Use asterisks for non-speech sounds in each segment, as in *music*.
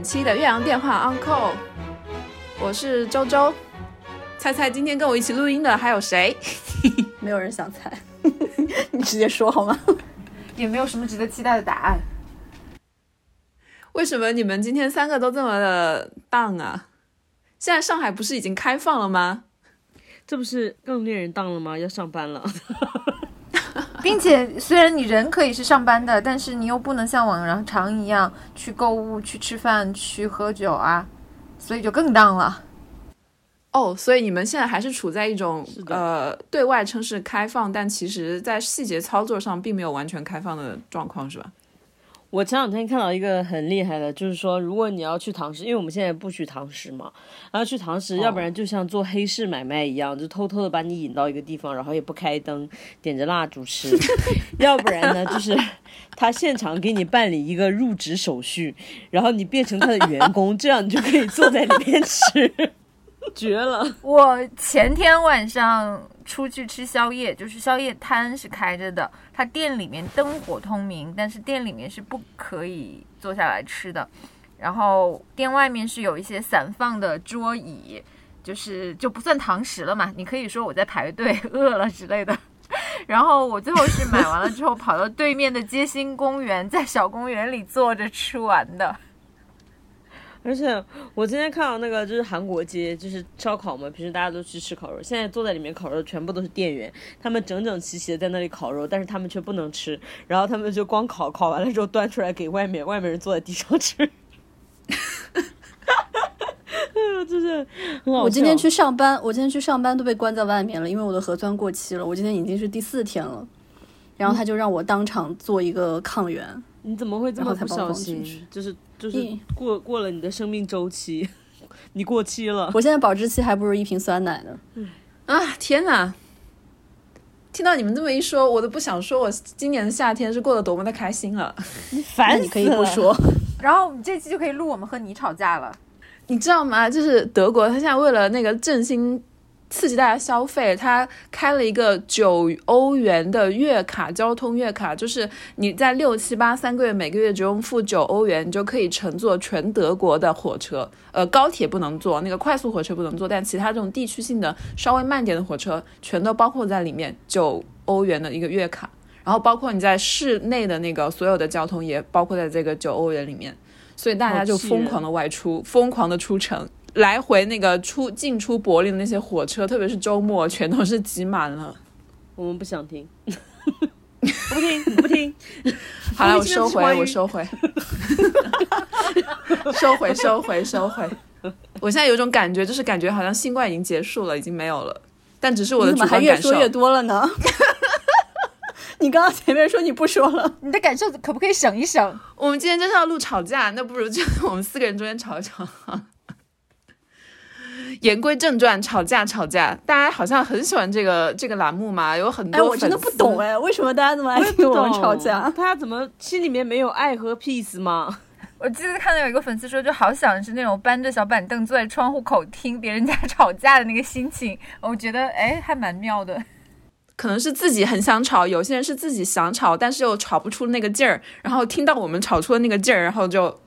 听本期的岳阳电话 Uncle，我是周周。猜猜今天跟我一起录音的还有谁？*laughs* 没有人想猜，*laughs* 你直接说好吗？也没有什么值得期待的答案。为什么你们今天三个都这么的荡啊？现在上海不是已经开放了吗？这不是更令人荡了吗？要上班了。并且虽然你人可以是上班的，但是你又不能像往常一样去购物、去吃饭、去喝酒啊，所以就更当了。哦，所以你们现在还是处在一种呃对外称是开放，但其实在细节操作上并没有完全开放的状况，是吧？我前两天看到一个很厉害的，就是说，如果你要去堂食，因为我们现在不许堂食嘛，然后去堂食，要不然就像做黑市买卖一样，就偷偷的把你引到一个地方，然后也不开灯，点着蜡烛吃；*laughs* 要不然呢，就是他现场给你办理一个入职手续，然后你变成他的员工，这样你就可以坐在里面吃。*laughs* 绝了！我前天晚上出去吃宵夜，就是宵夜摊是开着的，它店里面灯火通明，但是店里面是不可以坐下来吃的。然后店外面是有一些散放的桌椅，就是就不算堂食了嘛，你可以说我在排队饿了之类的。*laughs* 然后我最后是买完了之后，跑到对面的街心公园，在小公园里坐着吃完的。而且我今天看到那个就是韩国街，就是烧烤嘛，平时大家都去吃烤肉，现在坐在里面烤肉全部都是店员，他们整整齐齐的在那里烤肉，但是他们却不能吃，然后他们就光烤，烤完了之后端出来给外面，外面人坐在地上吃。哈哈哈哎呦，真是很好我今天去上班，我今天去上班都被关在外面了，因为我的核酸过期了。我今天已经是第四天了，然后他就让我当场做一个抗原。你怎么会这么不小心？就是就是过过了你的生命周期，*laughs* 你过期了。我现在保质期还不如一瓶酸奶呢。啊天哪！听到你们这么一说，我都不想说我今年的夏天是过得多么的开心了。烦你可以不说。然后这期就可以录我们和你吵架了。你知道吗？就是德国，他现在为了那个振兴。刺激大家消费，他开了一个九欧元的月卡，交通月卡，就是你在六七八三个月，每个月只用付九欧元，你就可以乘坐全德国的火车，呃，高铁不能坐，那个快速火车不能坐，但其他这种地区性的稍微慢点的火车，全都包括在里面，九欧元的一个月卡，然后包括你在市内的那个所有的交通也包括在这个九欧元里面，所以大家就疯狂的外出，疯狂的出城。来回那个出进出柏林的那些火车，特别是周末，全都是挤满了。我们不想听，不 *laughs* 听不听。*laughs* 好了，我收回，我收回，收回，收回，收回。我现在有种感觉，就是感觉好像新冠已经结束了，已经没有了。但只是我的主观感受。越说越多了呢？*laughs* 你刚刚前面说你不说了，你的感受可不可以省一省？我们今天就是要录吵架，那不如就我们四个人中间吵一吵。言归正传，吵架吵架，大家好像很喜欢这个这个栏目嘛，有很多。哎，我真的不懂哎，为什么大家这么爱听我们吵架？大家怎么心里面没有爱和 peace 吗？*laughs* 我记得看到有一个粉丝说，就好想是那种搬着小板凳坐在窗户口听别人家 *laughs* 吵架的那个心情。我觉得哎，还蛮妙的。可能是自己很想吵，有些人是自己想吵，但是又吵不出那个劲儿，然后听到我们吵出的那个劲儿，然后就。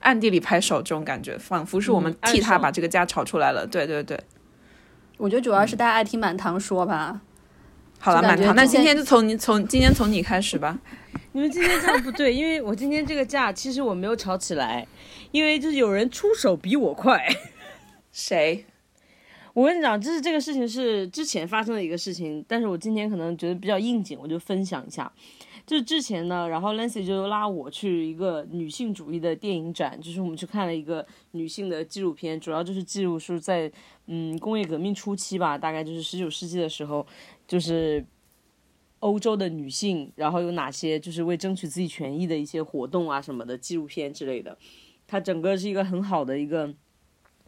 暗地里拍手，这种感觉仿佛是我们替他把这个家吵出来了。对对对，我觉得主要是大家爱听满堂说吧。好了，满堂，那今天就从你从今天从你开始吧。你们今天这样不对，因为我今天这个架其实我没有吵起来，因为就是有人出手比我快。谁？我跟你讲，就是这个事情是之前发生的一个事情，但是我今天可能觉得比较应景，我就分享一下。就之前呢，然后 Lancy 就拉我去一个女性主义的电影展，就是我们去看了一个女性的纪录片，主要就是记录是在嗯工业革命初期吧，大概就是十九世纪的时候，就是欧洲的女性，然后有哪些就是为争取自己权益的一些活动啊什么的纪录片之类的，它整个是一个很好的一个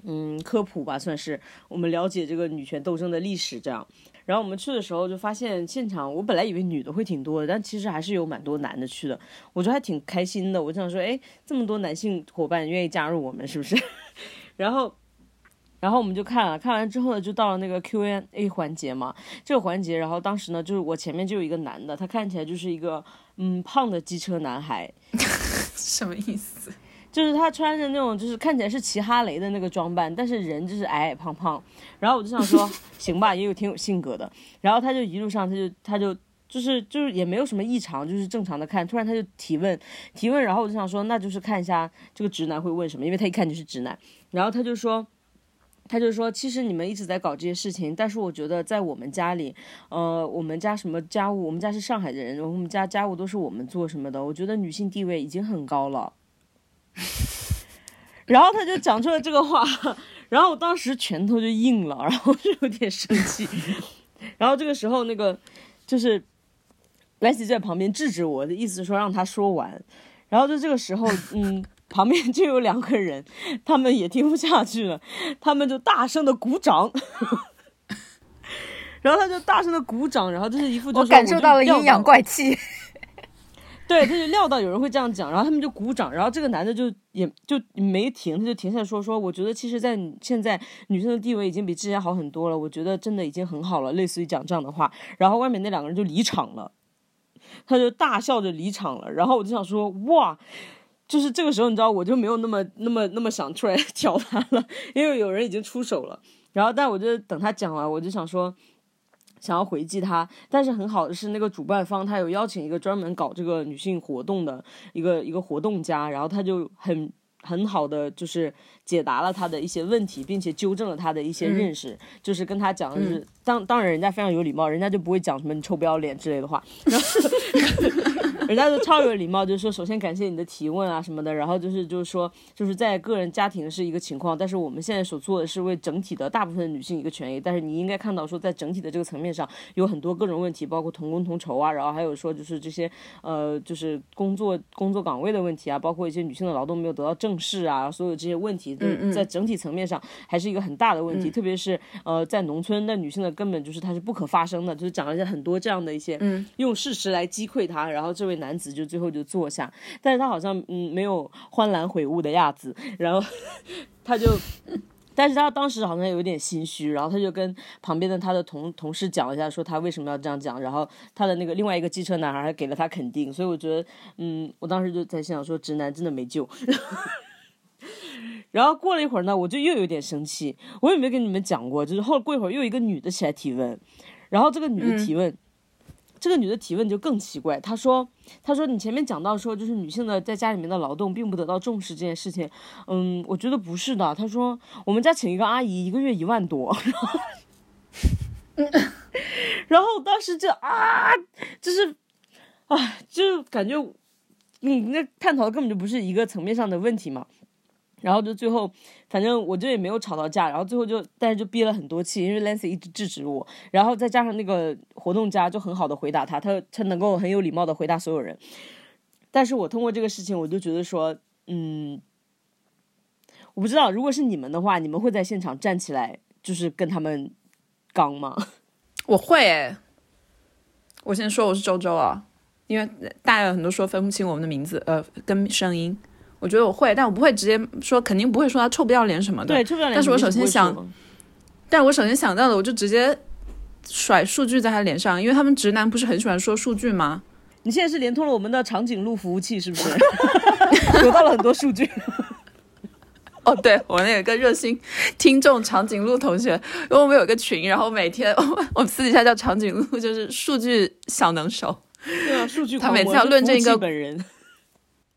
嗯科普吧，算是我们了解这个女权斗争的历史这样。然后我们去的时候就发现现场，我本来以为女的会挺多的，但其实还是有蛮多男的去的，我觉得还挺开心的。我想说，哎，这么多男性伙伴愿意加入我们，是不是？*laughs* 然后，然后我们就看了，看完之后呢，就到了那个 Q&A 环节嘛。这个环节，然后当时呢，就是我前面就有一个男的，他看起来就是一个嗯胖的机车男孩，*laughs* 什么意思？就是他穿着那种就是看起来是骑哈雷的那个装扮，但是人就是矮矮胖胖。然后我就想说，*laughs* 行吧，也有挺有性格的。然后他就一路上他就他就就是就是也没有什么异常，就是正常的看。突然他就提问提问，然后我就想说，那就是看一下这个直男会问什么，因为他一看就是直男。然后他就说。他就说，其实你们一直在搞这些事情，但是我觉得在我们家里，呃，我们家什么家务，我们家是上海的人，我们家家务都是我们做什么的。我觉得女性地位已经很高了。*laughs* 然后他就讲出了这个话，*laughs* 然后我当时拳头就硬了，然后就有点生气。*laughs* 然后这个时候，那个就是莱西在旁边制止我的意思，说让他说完。然后就这个时候，嗯。旁边就有两个人，他们也听不下去了，他们就大声的鼓掌，然后他就大声的鼓掌，然后就是一副我感受到了阴阳怪气，对，他就料到有人会这样讲，然后他们就鼓掌，然后这个男的就也就没停，他就停下来说说，我觉得其实，在现在女生的地位已经比之前好很多了，我觉得真的已经很好了，类似于讲这样的话，然后外面那两个人就离场了，他就大笑着离场了，然后我就想说哇。就是这个时候，你知道，我就没有那么、那么、那么想出来 *laughs* 挑他了，因为有人已经出手了。然后，但我就等他讲完，我就想说，想要回击他。但是很好的是，那个主办方他有邀请一个专门搞这个女性活动的一个一个活动家，然后他就很很好的就是解答了他的一些问题，并且纠正了他的一些认识，就是跟他讲的是，当当然人家非常有礼貌，人家就不会讲什么你臭不要脸之类的话。*laughs* *laughs* *laughs* 然后人家都超有礼貌，就是说，首先感谢你的提问啊什么的，然后就是就是说，就是在个人家庭是一个情况，但是我们现在所做的是为整体的大部分女性一个权益，但是你应该看到说，在整体的这个层面上有很多各种问题，包括同工同酬啊，然后还有说就是这些呃就是工作工作岗位的问题啊，包括一些女性的劳动没有得到正视啊，所有这些问题，在整体层面上还是一个很大的问题，特别是呃在农村，那女性的根本就是它是不可发生的，就是讲了一些很多这样的一些，用事实来击溃她，然后这位。男子就最后就坐下，但是他好像嗯没有欢然悔悟的样子，然后 *laughs* 他就，但是他当时好像有点心虚，然后他就跟旁边的他的同同事讲了一下，说他为什么要这样讲，然后他的那个另外一个机车男孩还给了他肯定，所以我觉得嗯，我当时就在想说直男真的没救，*laughs* 然后过了一会儿呢，我就又有点生气，我也没有跟你们讲过，就是后过一会儿又一个女的起来提问，然后这个女的提问。这个女的提问就更奇怪，她说：“她说你前面讲到说，就是女性的在家里面的劳动并不得到重视这件事情，嗯，我觉得不是的。她说我们家请一个阿姨，一个月一万多，然后当时就啊，就是，啊，就感觉，嗯，那探讨的根本就不是一个层面上的问题嘛。”然后就最后，反正我这也没有吵到架，然后最后就，但是就憋了很多气，因为 Lancy 一直制止我，然后再加上那个活动家就很好的回答他，他他能够很有礼貌的回答所有人。但是我通过这个事情，我就觉得说，嗯，我不知道，如果是你们的话，你们会在现场站起来，就是跟他们刚吗？*laughs* 我会，我先说我是周周啊，因为大家有很多说分不清我们的名字，呃，跟声音。我觉得我会，但我不会直接说，肯定不会说他臭不要脸什么的。对，臭不要脸。但是我首先想，但我首先想到的，我就直接甩数据在他脸上，因为他们直男不是很喜欢说数据吗？你现在是连通了我们的长颈鹿服务器，是不是？*laughs* 得到了很多数据。*laughs* 哦，对，我们有个热心听众长颈鹿同学，因为我们有个群，然后每天 *laughs* 我们私底下叫长颈鹿，就是数据小能手。对啊，数据他每次要论证一个本人。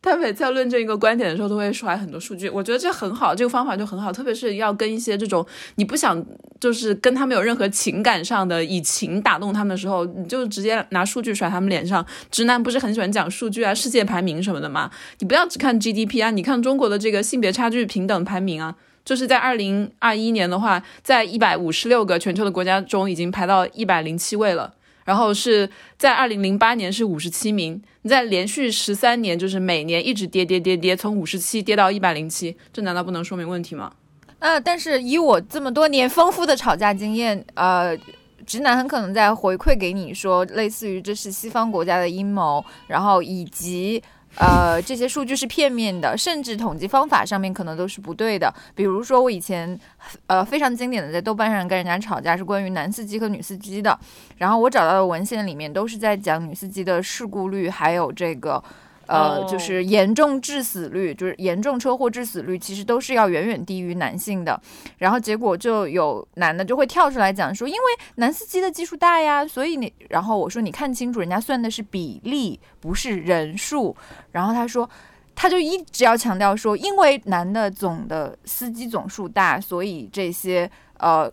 他每次要论证一个观点的时候，都会出来很多数据。我觉得这很好，这个方法就很好，特别是要跟一些这种你不想就是跟他们有任何情感上的以情打动他们的时候，你就直接拿数据甩他们脸上。直男不是很喜欢讲数据啊、世界排名什么的吗？你不要只看 GDP 啊，你看中国的这个性别差距平等排名啊，就是在二零二一年的话，在一百五十六个全球的国家中，已经排到一百零七位了。然后是在二零零八年是五十七名，你在连续十三年就是每年一直跌跌跌跌，从五十七跌到一百零七，这难道不能说明问题吗？呃，但是以我这么多年丰富的吵架经验，呃，直男很可能在回馈给你说，类似于这是西方国家的阴谋，然后以及。呃，这些数据是片面的，甚至统计方法上面可能都是不对的。比如说，我以前呃非常经典的在豆瓣上跟人家吵架，是关于男司机和女司机的。然后我找到的文献里面都是在讲女司机的事故率，还有这个呃，哦就是严重致死率，就是严重车祸致死率，其实都是要远远低于男性的。然后结果就有男的就会跳出来讲说，因为男司机的基数大呀，所以你，然后我说你看清楚，人家算的是比例，不是人数。然后他说。他就一直要强调说，因为男的总的司机总数大，所以这些呃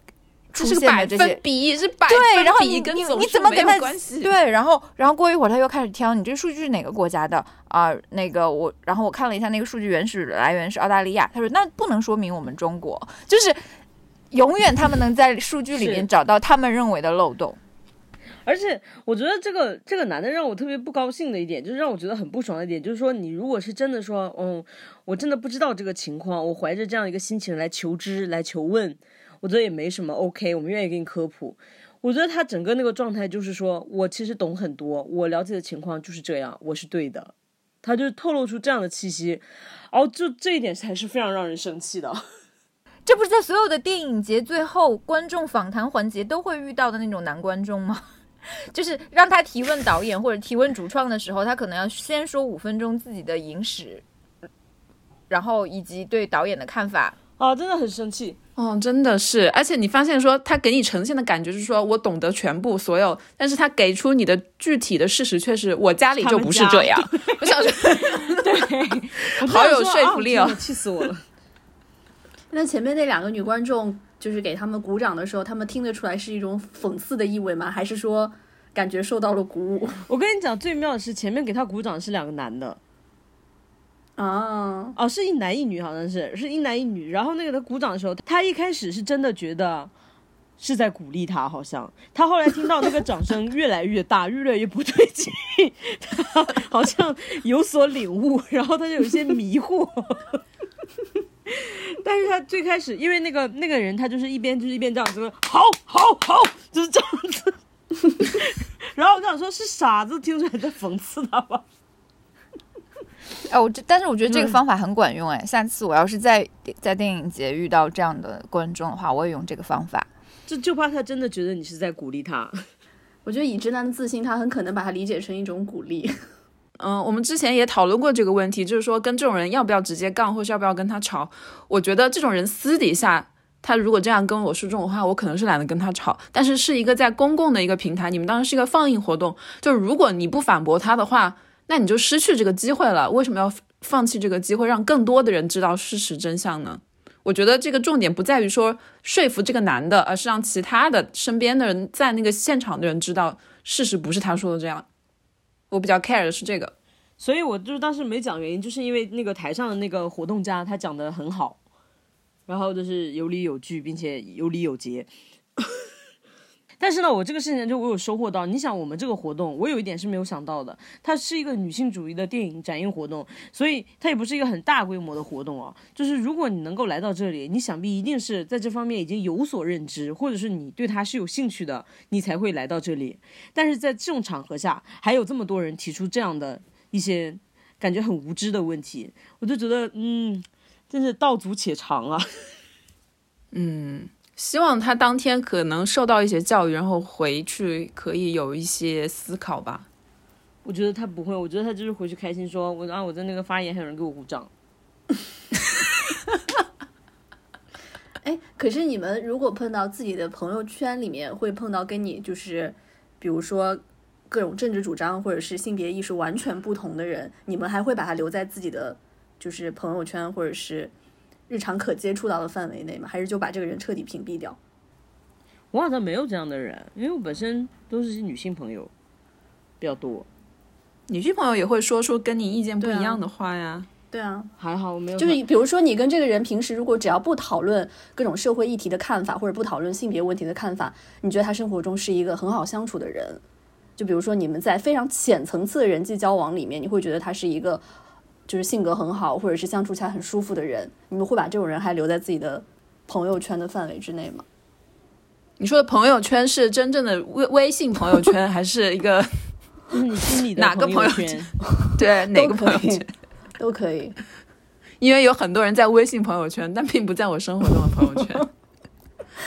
出现的这些分比，是百对，分然后你比跟你你总数没有怎么跟他关系？对，然后然后过一会儿他又开始挑你这个数据是哪个国家的啊、那个我，然后我看了一下那个数据原始来源是澳大利亚，他说那不能说明我们中国，就是永远他们能在数据里面找到他们认为的漏洞。而且我觉得这个这个男的让我特别不高兴的一点，就是让我觉得很不爽的一点，就是说你如果是真的说，嗯，我真的不知道这个情况，我怀着这样一个心情来求知来求问，我觉得也没什么，OK，我们愿意给你科普。我觉得他整个那个状态就是说我其实懂很多，我了解的情况就是这样，我是对的。他就透露出这样的气息，然后就这一点才是非常让人生气的。*laughs* 这不是在所有的电影节最后观众访谈环节都会遇到的那种男观众吗？*laughs* 就是让他提问导演或者提问主创的时候，他可能要先说五分钟自己的影史，然后以及对导演的看法。啊，真的很生气。哦，真的是，而且你发现说他给你呈现的感觉是说我懂得全部所有，但是他给出你的具体的事实却是我家里就不是这样。*laughs* 我想说，*laughs* 对好有说说服力哦气死我了。*laughs* 那前面那两个女观众，就是给他们鼓掌的时候，他们听得出来是一种讽刺的意味吗？还是说感觉受到了鼓舞？我跟你讲，最妙的是前面给他鼓掌是两个男的，啊，哦，是一男一女，好像是是一男一女。然后那个他鼓掌的时候，他一开始是真的觉得是在鼓励他，好像他后来听到那个掌声越来越大，越来越不对劲，他好像有所领悟，然后他就有一些迷惑。但是他最开始，因为那个那个人，他就是一边就是一边这样子，好好好，就是这样子。*laughs* 然后我想说，是傻子听出来在讽刺他吧？哎，我这但是我觉得这个方法很管用哎，下次我要是在在电影节遇到这样的观众的话，我也用这个方法。就就怕他真的觉得你是在鼓励他。*laughs* 我觉得以直男的自信，他很可能把它理解成一种鼓励。*laughs* 嗯，我们之前也讨论过这个问题，就是说跟这种人要不要直接杠，或是要不要跟他吵。我觉得这种人私底下，他如果这样跟我说这种话，我可能是懒得跟他吵。但是是一个在公共的一个平台，你们当时是一个放映活动，就如果你不反驳他的话，那你就失去这个机会了。为什么要放弃这个机会，让更多的人知道事实真相呢？我觉得这个重点不在于说说服这个男的，而是让其他的身边的人在那个现场的人知道事实不是他说的这样。我比较 care 的是这个。所以我就是当时没讲原因，就是因为那个台上的那个活动家他讲的很好，然后就是有理有据，并且有理有节。但是呢，我这个事情就我有收获到。你想，我们这个活动，我有一点是没有想到的，它是一个女性主义的电影展映活动，所以它也不是一个很大规模的活动啊。就是如果你能够来到这里，你想必一定是在这方面已经有所认知，或者是你对它是有兴趣的，你才会来到这里。但是在这种场合下，还有这么多人提出这样的一些感觉很无知的问题，我就觉得，嗯，真是道阻且长啊。*laughs* 嗯希望他当天可能受到一些教育，然后回去可以有一些思考吧。我觉得他不会，我觉得他就是回去开心说，我啊我在那个发言还有人给我鼓掌。*laughs* 哎，可是你们如果碰到自己的朋友圈里面会碰到跟你就是，比如说各种政治主张或者是性别意识完全不同的人，你们还会把他留在自己的就是朋友圈或者是日常可接触到的范围内吗？还是就把这个人彻底屏蔽掉？我好像没有这样的人，因为我本身都是女性朋友比较多，女性朋友也会说出跟你意见不一样的话呀。对啊，还好我没有就是比如说你跟这个人平时如果只要不讨论各种社会议题的看法，或者不讨论性别问题的看法，你觉得他生活中是一个很好相处的人？就比如说你们在非常浅层次的人际交往里面，你会觉得他是一个就是性格很好，或者是相处起来很舒服的人，你们会把这种人还留在自己的朋友圈的范围之内吗？你说的朋友圈是真正的微微信朋友圈，*laughs* 还是一个就是你心里的哪个朋友圈圈？*laughs* 对哪个朋友圈？*laughs* 都可以。因为有很多人在微信朋友圈，但并不在我生活中的朋友圈。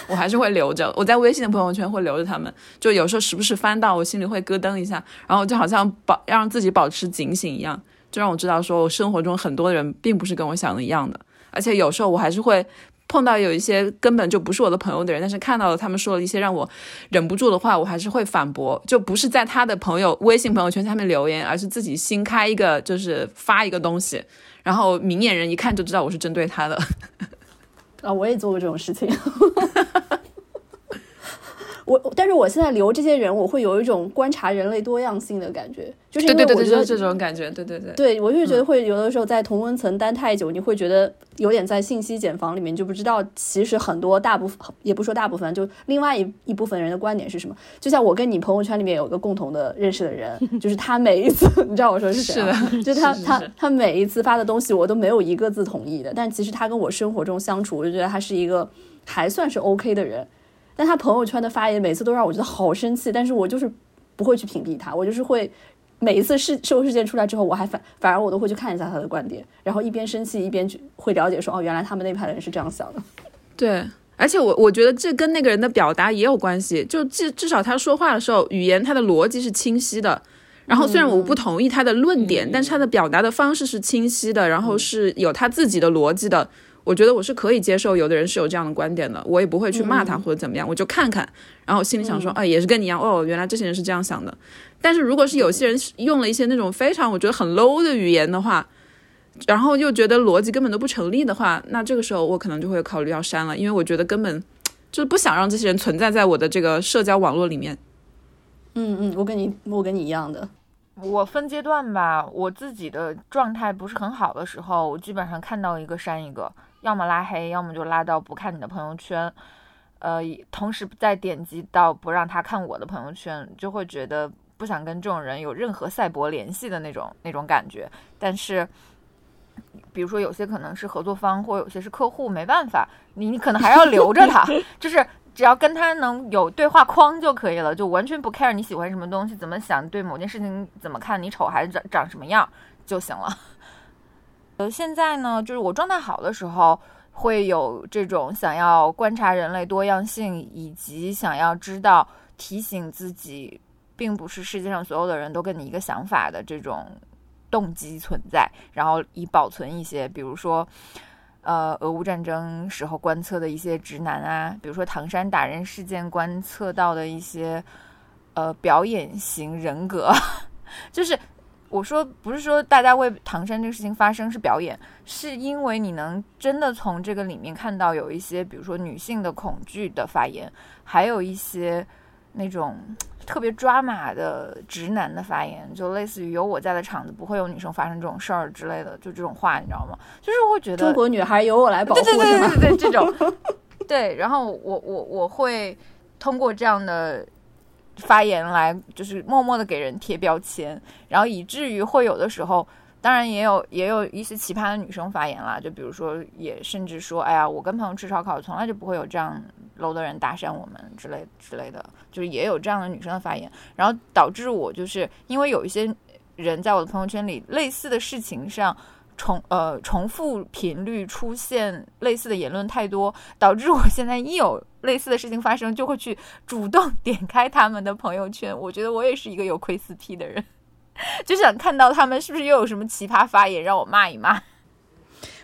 我还是会留着，我在微信的朋友圈会留着他们，就有时候时不时翻到，我心里会咯噔一下，然后就好像保让自己保持警醒一样，就让我知道说我生活中很多人并不是跟我想的一样的，而且有时候我还是会。碰到有一些根本就不是我的朋友的人，但是看到了他们说了一些让我忍不住的话，我还是会反驳，就不是在他的朋友微信朋友圈下面留言，而是自己新开一个，就是发一个东西，然后明眼人一看就知道我是针对他的。*laughs* 啊，我也做过这种事情。*laughs* 我，但是我现在留这些人，我会有一种观察人类多样性的感觉，就是因为我觉得这种感觉，对对对，对我就觉得会有的时候在同温层待太久，你会觉得有点在信息茧房里面，就不知道其实很多大部分，也不说大部分，就另外一一部分人的观点是什么。就像我跟你朋友圈里面有个共同的认识的人，*laughs* 就是他每一次，*laughs* 你知道我说是谁吗？*laughs* 就他他他每一次发的东西，我都没有一个字同意的，但其实他跟我生活中相处，我就觉得他是一个还算是 OK 的人。但他朋友圈的发言每次都让我觉得好生气，但是我就是不会去屏蔽他，我就是会每一次事社会事件出来之后，我还反反而我都会去看一下他的观点，然后一边生气一边去会了解说哦，原来他们那派的人是这样想的。对，而且我我觉得这跟那个人的表达也有关系，就至至少他说话的时候语言他的逻辑是清晰的，然后虽然我不同意他的论点，但是他的表达的方式是清晰的，然后是有他自己的逻辑的。我觉得我是可以接受，有的人是有这样的观点的，我也不会去骂他或者怎么样，我就看看，然后心里想说，哎，也是跟你一样，哦，原来这些人是这样想的。但是如果是有些人用了一些那种非常我觉得很 low 的语言的话，然后又觉得逻辑根本都不成立的话，那这个时候我可能就会考虑要删了，因为我觉得根本就是不想让这些人存在在我的这个社交网络里面。嗯嗯，我跟你我跟你一样的。我分阶段吧，我自己的状态不是很好的时候，我基本上看到一个删一个。要么拉黑，要么就拉到不看你的朋友圈，呃，同时再点击到不让他看我的朋友圈，就会觉得不想跟这种人有任何赛博联系的那种那种感觉。但是，比如说有些可能是合作方，或有些是客户，没办法，你你可能还要留着他，*laughs* 就是只要跟他能有对话框就可以了，就完全不 care 你喜欢什么东西，怎么想，对某件事情怎么看，你丑还是长长什么样就行了。呃，现在呢，就是我状态好的时候，会有这种想要观察人类多样性，以及想要知道提醒自己，并不是世界上所有的人都跟你一个想法的这种动机存在，然后以保存一些，比如说，呃，俄乌战争时候观测的一些直男啊，比如说唐山打人事件观测到的一些，呃，表演型人格，*laughs* 就是。我说不是说大家为唐山这个事情发声是表演，是因为你能真的从这个里面看到有一些，比如说女性的恐惧的发言，还有一些那种特别抓马的直男的发言，就类似于有我在的场子不会有女生发生这种事儿之类的，就这种话，你知道吗？就是会觉得中国女孩由我来保护，对对对对对，这种，*laughs* 对，然后我我我会通过这样的。发言来就是默默的给人贴标签，然后以至于会有的时候，当然也有也有一些奇葩的女生发言啦，就比如说也甚至说，哎呀，我跟朋友吃烧烤，从来就不会有这样 low 的人搭讪我们之类之类的，就是也有这样的女生的发言，然后导致我就是因为有一些人在我的朋友圈里类似的事情上。重呃重复频率出现类似的言论太多，导致我现在一有类似的事情发生，就会去主动 *laughs* 点开他们的朋友圈。我觉得我也是一个有窥私癖的人，*laughs* 就想看到他们是不是又有什么奇葩发言，让我骂一骂。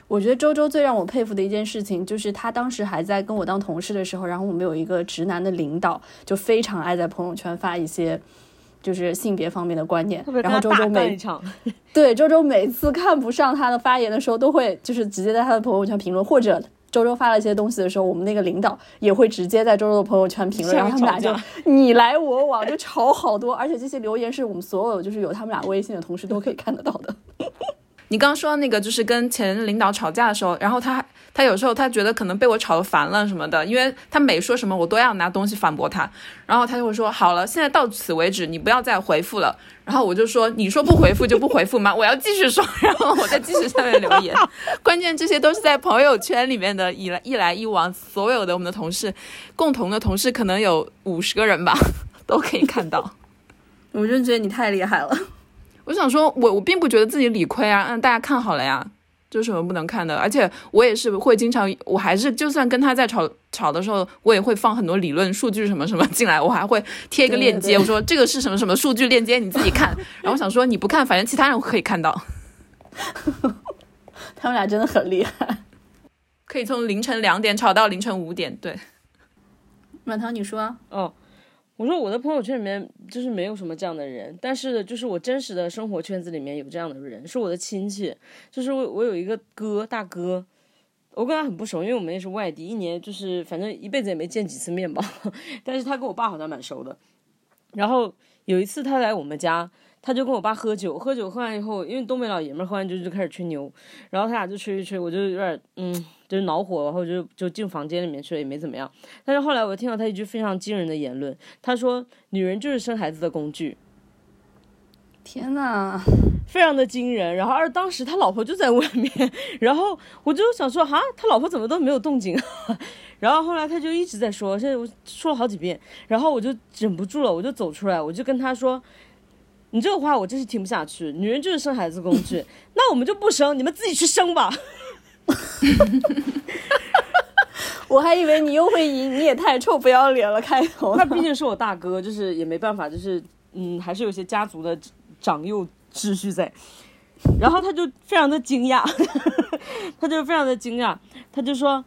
我觉得周周最让我佩服的一件事情，就是他当时还在跟我当同事的时候，然后我们有一个直男的领导，就非常爱在朋友圈发一些。就是性别方面的观念，然后周周每 *laughs* 对周周每次看不上他的发言的时候，都会就是直接在他的朋友圈评论，或者周周发了一些东西的时候，我们那个领导也会直接在周周的朋友圈评论，然后他们俩就你来我往，就吵好多，而且这些留言是我们所有就是有他们俩微信的同事都可以看得到的。你刚刚说那个就是跟前领导吵架的时候，然后他他有时候他觉得可能被我吵得烦了什么的，因为他每说什么我都要拿东西反驳他，然后他就会说好了，现在到此为止，你不要再回复了。然后我就说你说不回复就不回复吗？我要继续说，然后我再继续下面留言。*laughs* 关键这些都是在朋友圈里面的，一来一来一往，所有的我们的同事，共同的同事可能有五十个人吧，*laughs* 都可以看到。我就觉得你太厉害了。我想说，我我并不觉得自己理亏啊，嗯，大家看好了呀，这有什么不能看的？而且我也是会经常，我还是就算跟他在吵吵的时候，我也会放很多理论数据什么什么进来，我还会贴一个链接，我说这个是什么什么数据链接，你自己看。*laughs* 然后我想说，你不看，反正其他人可以看到。*laughs* 他们俩真的很厉害。可以从凌晨两点吵到凌晨五点，对。*laughs* 满堂，你说啊？哦，我说我的朋友圈里面就是没有什么这样的人，但是就是我真实的生活圈子里面有这样的人，是我的亲戚，就是我我有一个哥大哥，我跟他很不熟，因为我们也是外地，一年就是反正一辈子也没见几次面吧，*laughs* 但是他跟我爸好像蛮熟的。然后有一次他来我们家，他就跟我爸喝酒，喝酒喝完以后，因为东北老爷们儿喝完酒就开始吹牛，然后他俩就吹一吹，我就有点嗯，就是恼火，然后就就进房间里面去了，也没怎么样。但是后来我听到他一句非常惊人的言论，他说：“女人就是生孩子的工具。”天呐，*laughs* 非常的惊人。然后而当时他老婆就在外面，然后我就想说，哈，他老婆怎么都没有动静？*laughs* 然后后来他就一直在说，现在我说了好几遍，然后我就忍不住了，我就走出来，我就跟他说：“你这个话我真是听不下去，女人就是生孩子工具，*laughs* 那我们就不生，你们自己去生吧。” *laughs* 我还以为你又会赢，你也太臭不要脸了，开头。*laughs* 那毕竟是我大哥，就是也没办法，就是嗯，还是有些家族的长幼秩序在。然后他就非常的惊讶，*laughs* 他就非常的惊讶，他就说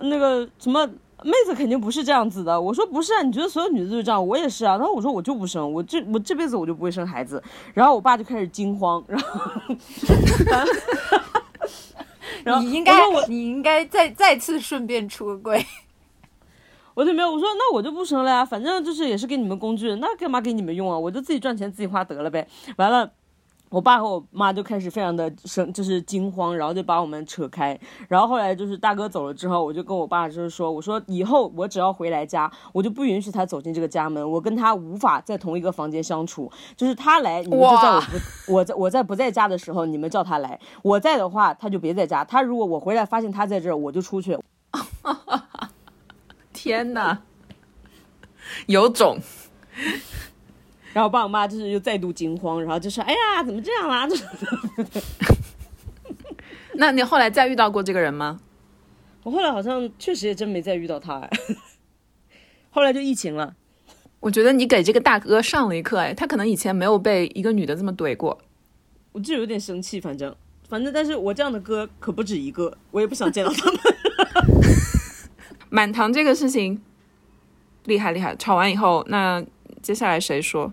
那个什么妹子肯定不是这样子的。我说不是啊，你觉得所有女的都是这样，我也是啊。然后我说我就不生，我这我这辈子我就不会生孩子。然后我爸就开始惊慌，然后。然后你应该我说我，你应该再再次顺便出个柜。*laughs* 我就没有，我说那我就不生了呀，反正就是也是给你们工具，那干嘛给你们用啊？我就自己赚钱自己花得了呗。完了，我爸和我妈就开始非常的生，就是惊慌，然后就把我们扯开。然后后来就是大哥走了之后，我就跟我爸就是说，我说以后我只要回来家，我就不允许他走进这个家门，我跟他无法在同一个房间相处。就是他来，你们就在我不我在我在不在家的时候，你们叫他来；我在的话，他就别在家。他如果我回来发现他在这儿，我就出去。*laughs* 天哪，有种！然后我爸我妈就是又再度惊慌，然后就说：“哎呀，怎么这样啦、就 *laughs* 是那你后来再遇到过这个人吗？我后来好像确实也真没再遇到他，哎 *laughs* 后来就疫情了。我觉得你给这个大哥上了一课，哎，他可能以前没有被一个女的这么怼过。我就有点生气，反正反正，但是我这样的哥可不止一个，我也不想见到他们。*laughs* 满堂这个事情厉害厉害，吵完以后，那接下来谁说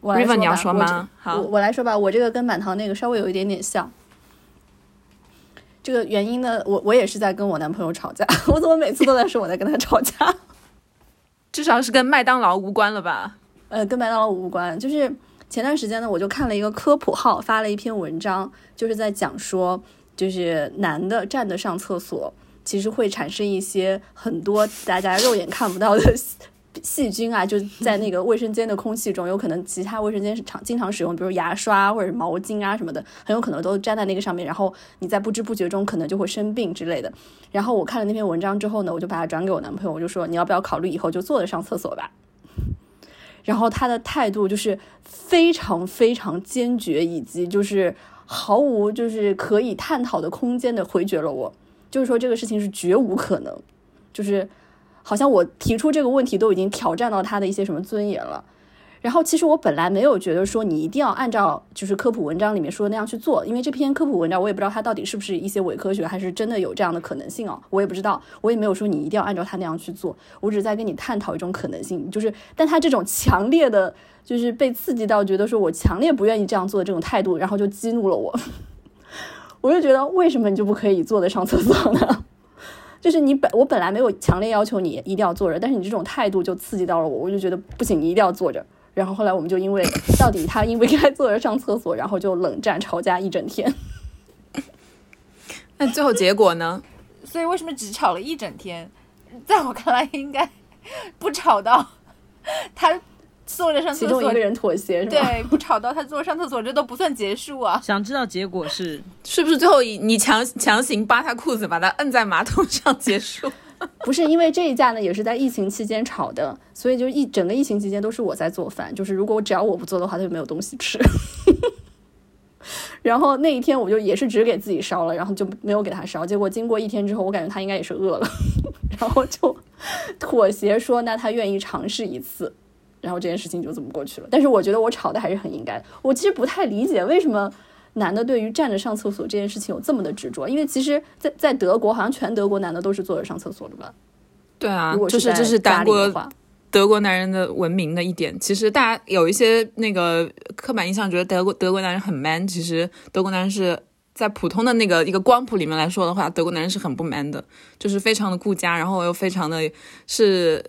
我来说？River，你要吧我说吗？我好，我来说吧，我这个跟满堂那个稍微有一点点像。这个原因呢，我我也是在跟我男朋友吵架。我怎么每次都在说我在跟他吵架？*laughs* 至少是跟麦当劳无关了吧？呃，跟麦当劳无关。就是前段时间呢，我就看了一个科普号发了一篇文章，就是在讲说，就是男的站着上厕所，其实会产生一些很多大家肉眼看不到的 *laughs* 细菌啊，就在那个卫生间的空气中，有可能其他卫生间是常经常使用，比如牙刷或者毛巾啊什么的，很有可能都粘在那个上面，然后你在不知不觉中可能就会生病之类的。然后我看了那篇文章之后呢，我就把它转给我男朋友，我就说你要不要考虑以后就坐着上厕所吧。*laughs* 然后他的态度就是非常非常坚决，以及就是毫无就是可以探讨的空间的回绝了我，就是说这个事情是绝无可能，就是好像我提出这个问题都已经挑战到他的一些什么尊严了。然后其实我本来没有觉得说你一定要按照就是科普文章里面说的那样去做，因为这篇科普文章我也不知道它到底是不是一些伪科学，还是真的有这样的可能性哦，我也不知道，我也没有说你一定要按照它那样去做，我只是在跟你探讨一种可能性，就是但他这种强烈的，就是被刺激到觉得说我强烈不愿意这样做的这种态度，然后就激怒了我，*laughs* 我就觉得为什么你就不可以坐在上厕所呢？就是你本我本来没有强烈要求你一定要坐着，但是你这种态度就刺激到了我，我就觉得不行，你一定要坐着。然后后来我们就因为到底他应不应该坐着上厕所，然后就冷战吵架一整天。那最后结果呢？*laughs* 所以为什么只吵了一整天？在我看来，应该不吵到他坐着上厕所其中一个，人妥协是吧？对，不吵到他坐着上厕所，这都不算结束啊。*laughs* 想知道结果是，是不是最后你你强强行扒他裤子，把他摁在马桶上结束？*laughs* 不是因为这一架呢，也是在疫情期间吵的，所以就一整个疫情期间都是我在做饭。就是如果我只要我不做的话，他就没有东西吃。*laughs* 然后那一天我就也是只给自己烧了，然后就没有给他烧。结果经过一天之后，我感觉他应该也是饿了，然后就妥协说那他愿意尝试一次。然后这件事情就这么过去了。但是我觉得我吵的还是很应该。我其实不太理解为什么男的对于站着上厕所这件事情有这么的执着？因为其实在，在德国，好像全德国男的都是坐着上厕所的吧？对啊如果，就是在这是德国德国男人的文明的一点。其实大家有一些那个刻板印象，觉得德国德国男人很 man，其实德国男人是在普通的那个一个光谱里面来说的话，德国男人是很不 man 的，就是非常的顾家，然后又非常的是，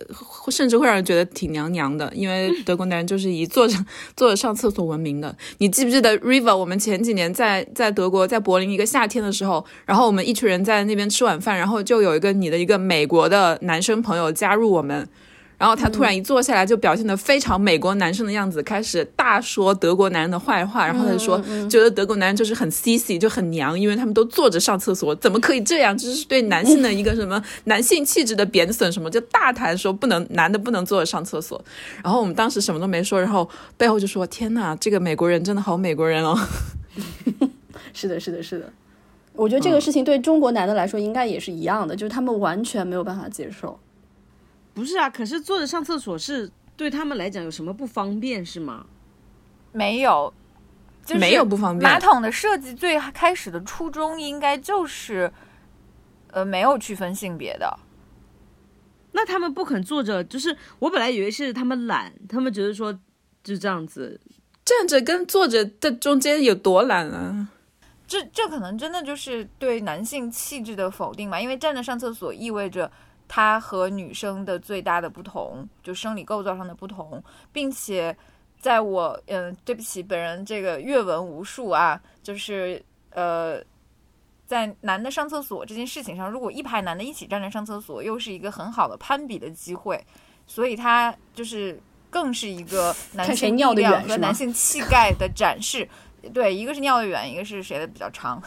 甚至会让人觉得挺娘娘的，因为 *laughs* 德国男人就是以坐着坐着上厕所闻名的。你记不记得 River？我们前几年在在德国在柏林一个夏天的时候，然后我们一群人在那边吃晚饭，然后就有一个你的一个美国的男生朋友加入我们。然后他突然一坐下来，就表现得非常美国男生的样子，开始大说德国男人的坏话。然后他就说，觉得德国男人就是很 sissy，就很娘，因为他们都坐着上厕所，怎么可以这样？这是对男性的一个什么男性气质的贬损，什么就大谈说不能男的不能坐着上厕所。然后我们当时什么都没说，然后背后就说：天呐，这个美国人真的好美国人哦。是的，是的，是的。我觉得这个事情对中国男的来说应该也是一样的，就是他们完全没有办法接受。不是啊，可是坐着上厕所是对他们来讲有什么不方便是吗？没有，就是没有不方便马桶的设计最开始的初衷应该就是，呃，没有区分性别的。那他们不肯坐着，就是我本来以为是他们懒，他们觉得说就这样子，站着跟坐着的中间有多懒啊？这这可能真的就是对男性气质的否定吧，因为站着上厕所意味着它和女生的最大的不同，就生理构造上的不同，并且在我嗯，对不起，本人这个阅文无数啊，就是呃，在男的上厕所这件事情上，如果一排男的一起站着上厕所，又是一个很好的攀比的机会，所以它就是更是一个男性尿力量和男性气概的展示。对，一个是尿得远，一个是谁的比较长。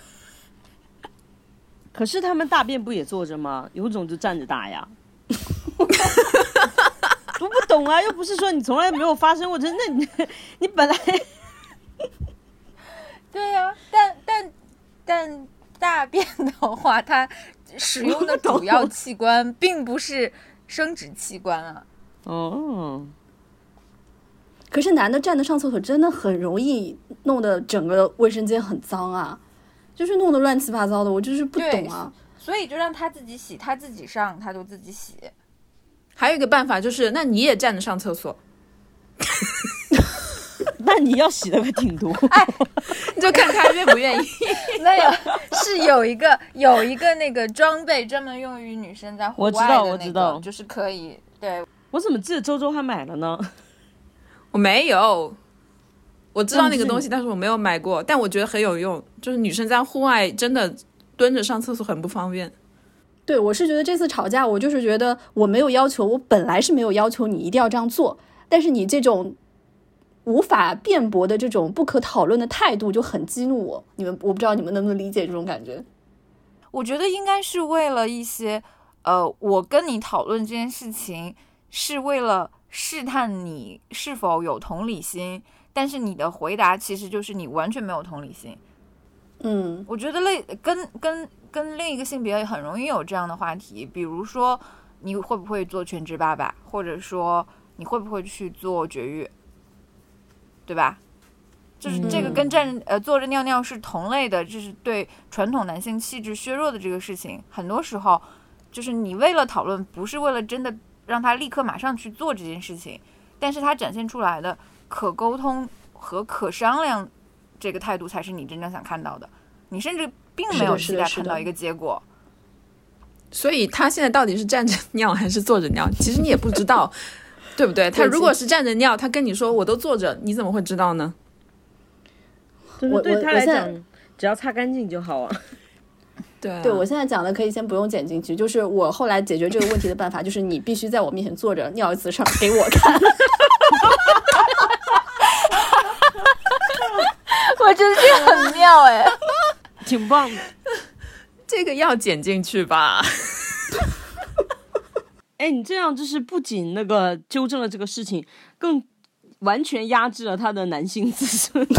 可是他们大便不也坐着吗？有种就站着大呀。*laughs* 读不懂啊，又不是说你从来没有发生过，真的你 *laughs* 你本来 *laughs* 对呀、但但但大便的话，它使用的主要器官并不是生殖器官啊。哦，可是男的站着上厕所真的很容易弄得整个卫生间很脏啊，就是弄得乱七八糟的，我就是不懂啊。所以就让他自己洗，他自己上，他就自己洗。还有一个办法就是，那你也站着上厕所，*laughs* 那你要洗的可挺多。哎你就看他愿不愿意。*laughs* 那有是有一个有一个那个装备专门用于女生在户我知道外的那我知道个，就是可以对我怎么记得周周还买了呢？我没有，我知道那个东西，但是我没有买过，但我觉得很有用。就是女生在户外真的蹲着上厕所很不方便。对，我是觉得这次吵架，我就是觉得我没有要求，我本来是没有要求你一定要这样做，但是你这种无法辩驳的这种不可讨论的态度就很激怒我。你们，我不知道你们能不能理解这种感觉。我觉得应该是为了一些，呃，我跟你讨论这件事情是为了试探你是否有同理心，但是你的回答其实就是你完全没有同理心。嗯，我觉得类跟跟跟另一个性别很容易有这样的话题，比如说你会不会做全职爸爸，或者说你会不会去做绝育，对吧？就是这个跟站呃坐着尿尿是同类的，就是对传统男性气质削弱的这个事情，很多时候就是你为了讨论，不是为了真的让他立刻马上去做这件事情，但是他展现出来的可沟通和可商量这个态度，才是你真正想看到的。你甚至并没有期待看到一个结果。所以他现在到底是站着尿还是坐着尿？其实你也不知道，*laughs* 对不对？他如果是站着尿，他跟你说我都坐着，你怎么会知道呢？我就是对他来我我现在讲，只要擦干净就好啊。*laughs* 对啊对我现在讲的可以先不用剪进去，就是我后来解决这个问题的办法，就是你必须在我面前坐着尿一次上给我看。我觉得这个很妙哎。挺棒的。这个要剪进去吧？*laughs* 哎，你这样就是不仅那个纠正了这个事情，更完全压制了他的男性自尊。*laughs*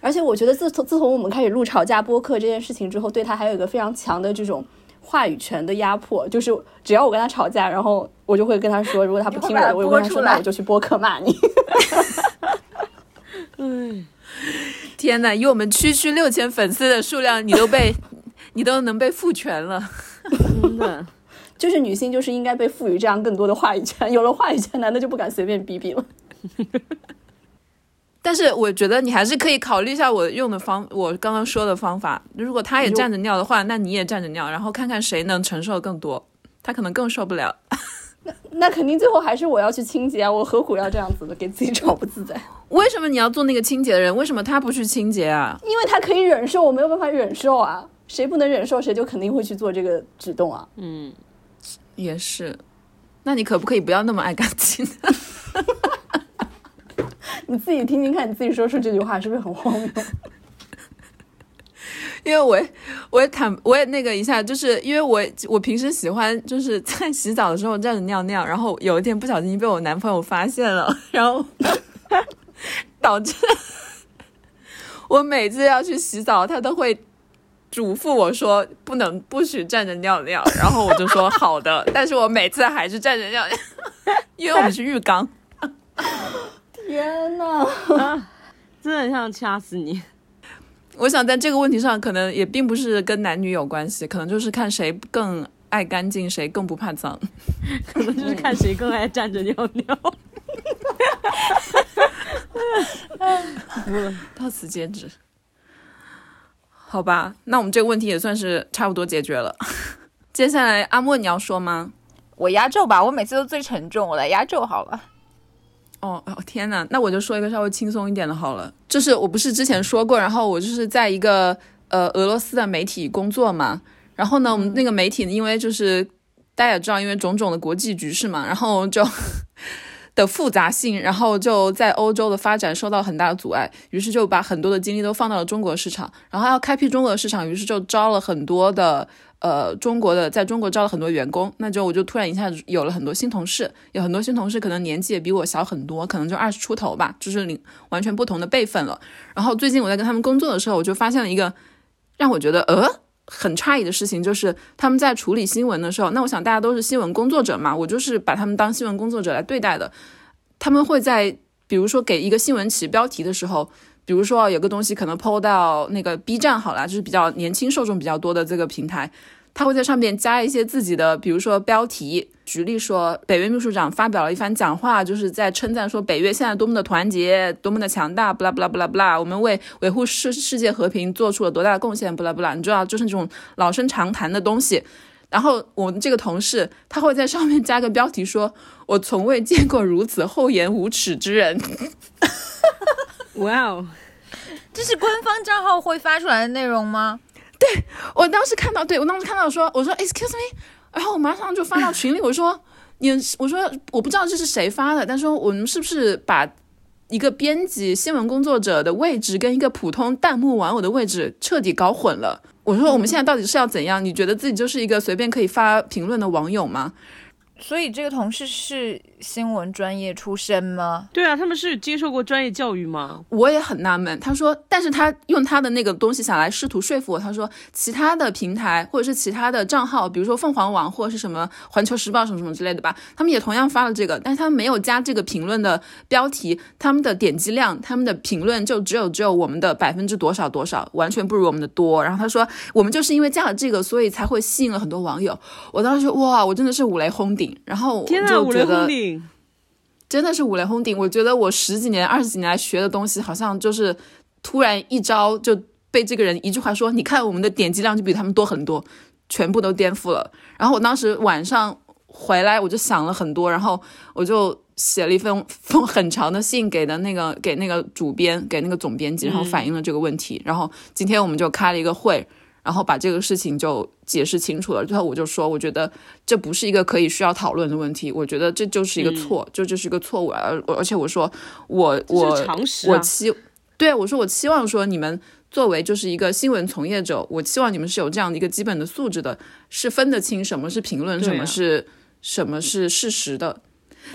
而且我觉得自从自从我们开始录吵架播客这件事情之后，对他还有一个非常强的这种话语权的压迫，就是只要我跟他吵架，然后我就会跟他说，如果他不听我的，我就跟他说，那我就去播客骂你。*laughs* 哎，*laughs* 天呐，以我们区区六千粉丝的数量，你都被你都能被赋权了。真的。就是女性就是应该被赋予这样更多的话语权，*laughs* 有了话语权，男的就不敢随便逼逼了。但是我觉得你还是可以考虑一下我用的方，我刚刚说的方法。如果他也站着尿的话，那你也站着尿，然后看看谁能承受更多。他可能更受不了。那 *laughs* 那肯定最后还是我要去清洁啊！我何苦要这样子的给自己找不自在？*laughs* 为什么你要做那个清洁的人？为什么他不去清洁啊？因为他可以忍受，我没有办法忍受啊！谁不能忍受，谁就肯定会去做这个举动啊！嗯，也是。那你可不可以不要那么爱干净？*laughs* 你自己听听看，你自己说出这句话是不是很荒谬？因为我也我也坦我也那个一下，就是因为我我平时喜欢就是在洗澡的时候站着尿尿，然后有一天不小心被我男朋友发现了，然后导致我每次要去洗澡，他都会嘱咐我说不能不许站着尿尿，然后我就说好的，但是我每次还是站着尿尿，因为我们是浴缸。天呐，真的很想掐死你。我想在这个问题上，可能也并不是跟男女有关系，可能就是看谁更爱干净，谁更不怕脏，*laughs* 可能就是看谁更爱站着尿尿。*laughs* 到此截止。好吧，那我们这个问题也算是差不多解决了。接下来阿莫你要说吗？我压轴吧，我每次都最沉重，我来压轴好了。哦哦天呐，那我就说一个稍微轻松一点的好了。就是我不是之前说过，然后我就是在一个呃俄罗斯的媒体工作嘛。然后呢，我们那个媒体因为就是大家也知道，因为种种的国际局势嘛，然后就的复杂性，然后就在欧洲的发展受到很大的阻碍，于是就把很多的精力都放到了中国市场。然后要开辟中国的市场，于是就招了很多的。呃，中国的在中国招了很多员工，那就我就突然一下子有了很多新同事，有很多新同事可能年纪也比我小很多，可能就二十出头吧，就是领完全不同的辈分了。然后最近我在跟他们工作的时候，我就发现了一个让我觉得呃很诧异的事情，就是他们在处理新闻的时候，那我想大家都是新闻工作者嘛，我就是把他们当新闻工作者来对待的。他们会在比如说给一个新闻起标题的时候。比如说有个东西可能抛到那个 B 站好了，就是比较年轻受众比较多的这个平台，他会在上面加一些自己的，比如说标题。举例说，北约秘书长发表了一番讲话，就是在称赞说北约现在多么的团结，多么的强大，不啦不啦不啦不啦，我们为维护世世界和平做出了多大的贡献，不啦不啦，你知道，就是这种老生常谈的东西。然后我们这个同事他会在上面加个标题说：“我从未见过如此厚颜无耻之人。”哇哦，这是官方账号会发出来的内容吗？对我当时看到，对我当时看到说，我说 Excuse me，然后我马上就发到群里，我说你，我说我不知道这是谁发的，但是我们是不是把一个编辑新闻工作者的位置跟一个普通弹幕玩偶的位置彻底搞混了？我说我们现在到底是要怎样？你觉得自己就是一个随便可以发评论的网友吗？所以这个同事是新闻专业出身吗？对啊，他们是接受过专业教育吗？我也很纳闷。他说，但是他用他的那个东西想来试图说服我。他说，其他的平台或者是其他的账号，比如说凤凰网或者是什么环球时报什么什么之类的吧，他们也同样发了这个，但是他们没有加这个评论的标题，他们的点击量，他们的评论就只有只有我们的百分之多少多少，完全不如我们的多。然后他说，我们就是因为加了这个，所以才会吸引了很多网友。我当时就哇，我真的是五雷轰顶。然后天就觉得真的是五雷轰顶。我觉得我十几年、二十几年来学的东西，好像就是突然一招就被这个人一句话说：“你看我们的点击量就比他们多很多，全部都颠覆了。”然后我当时晚上回来，我就想了很多，然后我就写了一封封很长的信给的那个给那个主编，给那个总编辑，然后反映了这个问题。然后今天我们就开了一个会。然后把这个事情就解释清楚了，最后我就说，我觉得这不是一个可以需要讨论的问题，我觉得这就是一个错，就这是一个错误，而而且我说，我我我期，对我说我期望说你们作为就是一个新闻从业者，我期望你们是有这样的一个基本的素质的，是分得清什么是评论，什么是什么是事实的。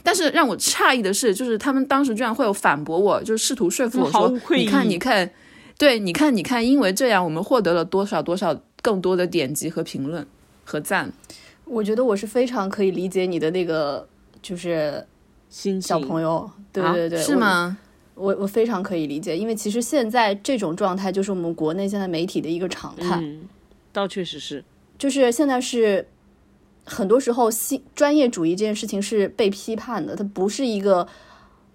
但是让我诧异的是，就是他们当时居然会有反驳我，就试图说服我说，你看你看。对，你看，你看，因为这样，我们获得了多少多少更多的点击和评论和赞。我觉得我是非常可以理解你的那个，就是新小朋友，对对对，是吗？我我非常可以理解，因为其实现在这种状态就是我们国内现在媒体的一个常态，嗯，倒确实是。就是现在是很多时候新专业主义这件事情是被批判的，它不是一个。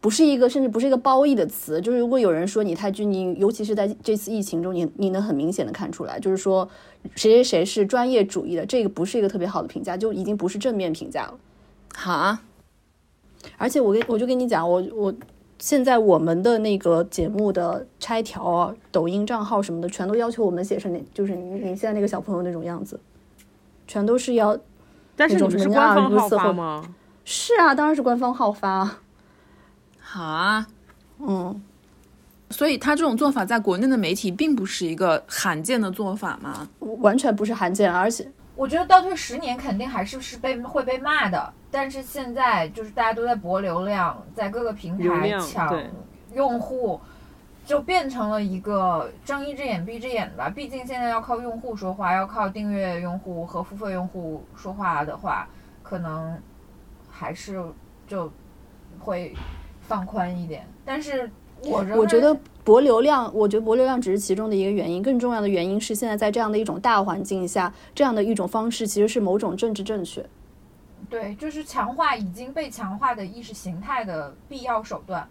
不是一个，甚至不是一个褒义的词。就是如果有人说你太拘泥，尤其是在这次疫情中，你你能很明显的看出来，就是说谁谁谁是专业主义的，这个不是一个特别好的评价，就已经不是正面评价了。好，而且我跟我就跟你讲，我我现在我们的那个节目的拆条啊、抖音账号什么的，全都要求我们写成那，就是你你现在那个小朋友那种样子，全都是要。但是你们是官方号发吗？是啊，当然是官方号发。好啊，嗯，所以他这种做法在国内的媒体并不是一个罕见的做法吗？完全不是罕见，而且我觉得倒退十年肯定还是是被会被骂的。但是现在就是大家都在博流量，在各个平台抢用户，就变成了一个睁一只眼闭一只眼吧。毕竟现在要靠用户说话，要靠订阅用户和付费用户说话的话，可能还是就会。放宽一点，但是我我觉得博流量，我觉得博流量只是其中的一个原因，更重要的原因是现在在这样的一种大环境下，这样的一种方式其实是某种政治正确。对，就是强化已经被强化的意识形态的必要手段。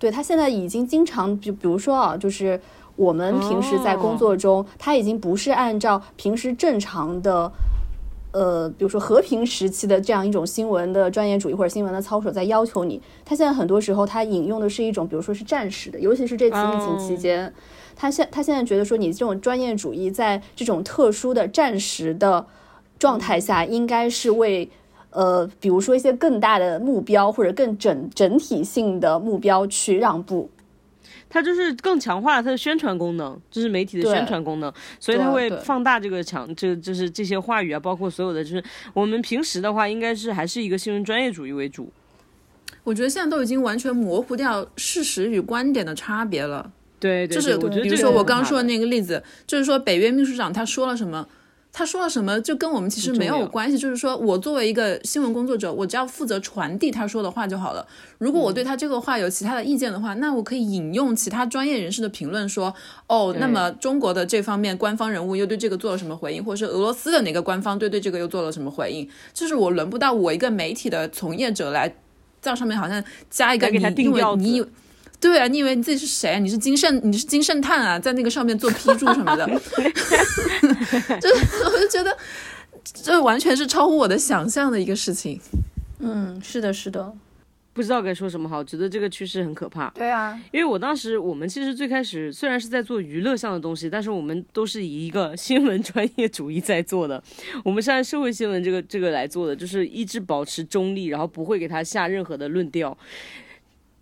对他现在已经经常，就比如说啊，就是我们平时在工作中，他已经不是按照平时正常的。呃，比如说和平时期的这样一种新闻的专业主义或者新闻的操守，在要求你。他现在很多时候他引用的是一种，比如说是战时的，尤其是这次疫情期间，他现他现在觉得说你这种专业主义在这种特殊的战时的状态下，应该是为呃，比如说一些更大的目标或者更整整体性的目标去让步。它就是更强化了它的宣传功能，就是媒体的宣传功能，所以它会放大这个强，这就是这些话语啊，包括所有的，就是我们平时的话，应该是还是一个新闻专业主义为主。我觉得现在都已经完全模糊掉事实与观点的差别了。对，就是比如说我刚说的那个例子，就是说北约秘书长他说了什么。他说了什么就跟我们其实没有关系，就是说我作为一个新闻工作者，我只要负责传递他说的话就好了。如果我对他这个话有其他的意见的话，那我可以引用其他专业人士的评论说，哦，那么中国的这方面官方人物又对这个做了什么回应，或者是俄罗斯的哪个官方对对这个又做了什么回应？就是我轮不到我一个媒体的从业者来在上面好像加一个你，因为你。对啊，你以为你自己是谁？你是金圣，你是金圣叹啊，在那个上面做批注什么的，*laughs* *laughs* 就我就觉得这完全是超乎我的想象的一个事情。嗯，是的，是的，不知道该说什么好，觉得这个趋势很可怕。对啊，因为我当时我们其实最开始虽然是在做娱乐向的东西，但是我们都是以一个新闻专业主义在做的，我们是按社会新闻这个这个来做的，就是一直保持中立，然后不会给他下任何的论调。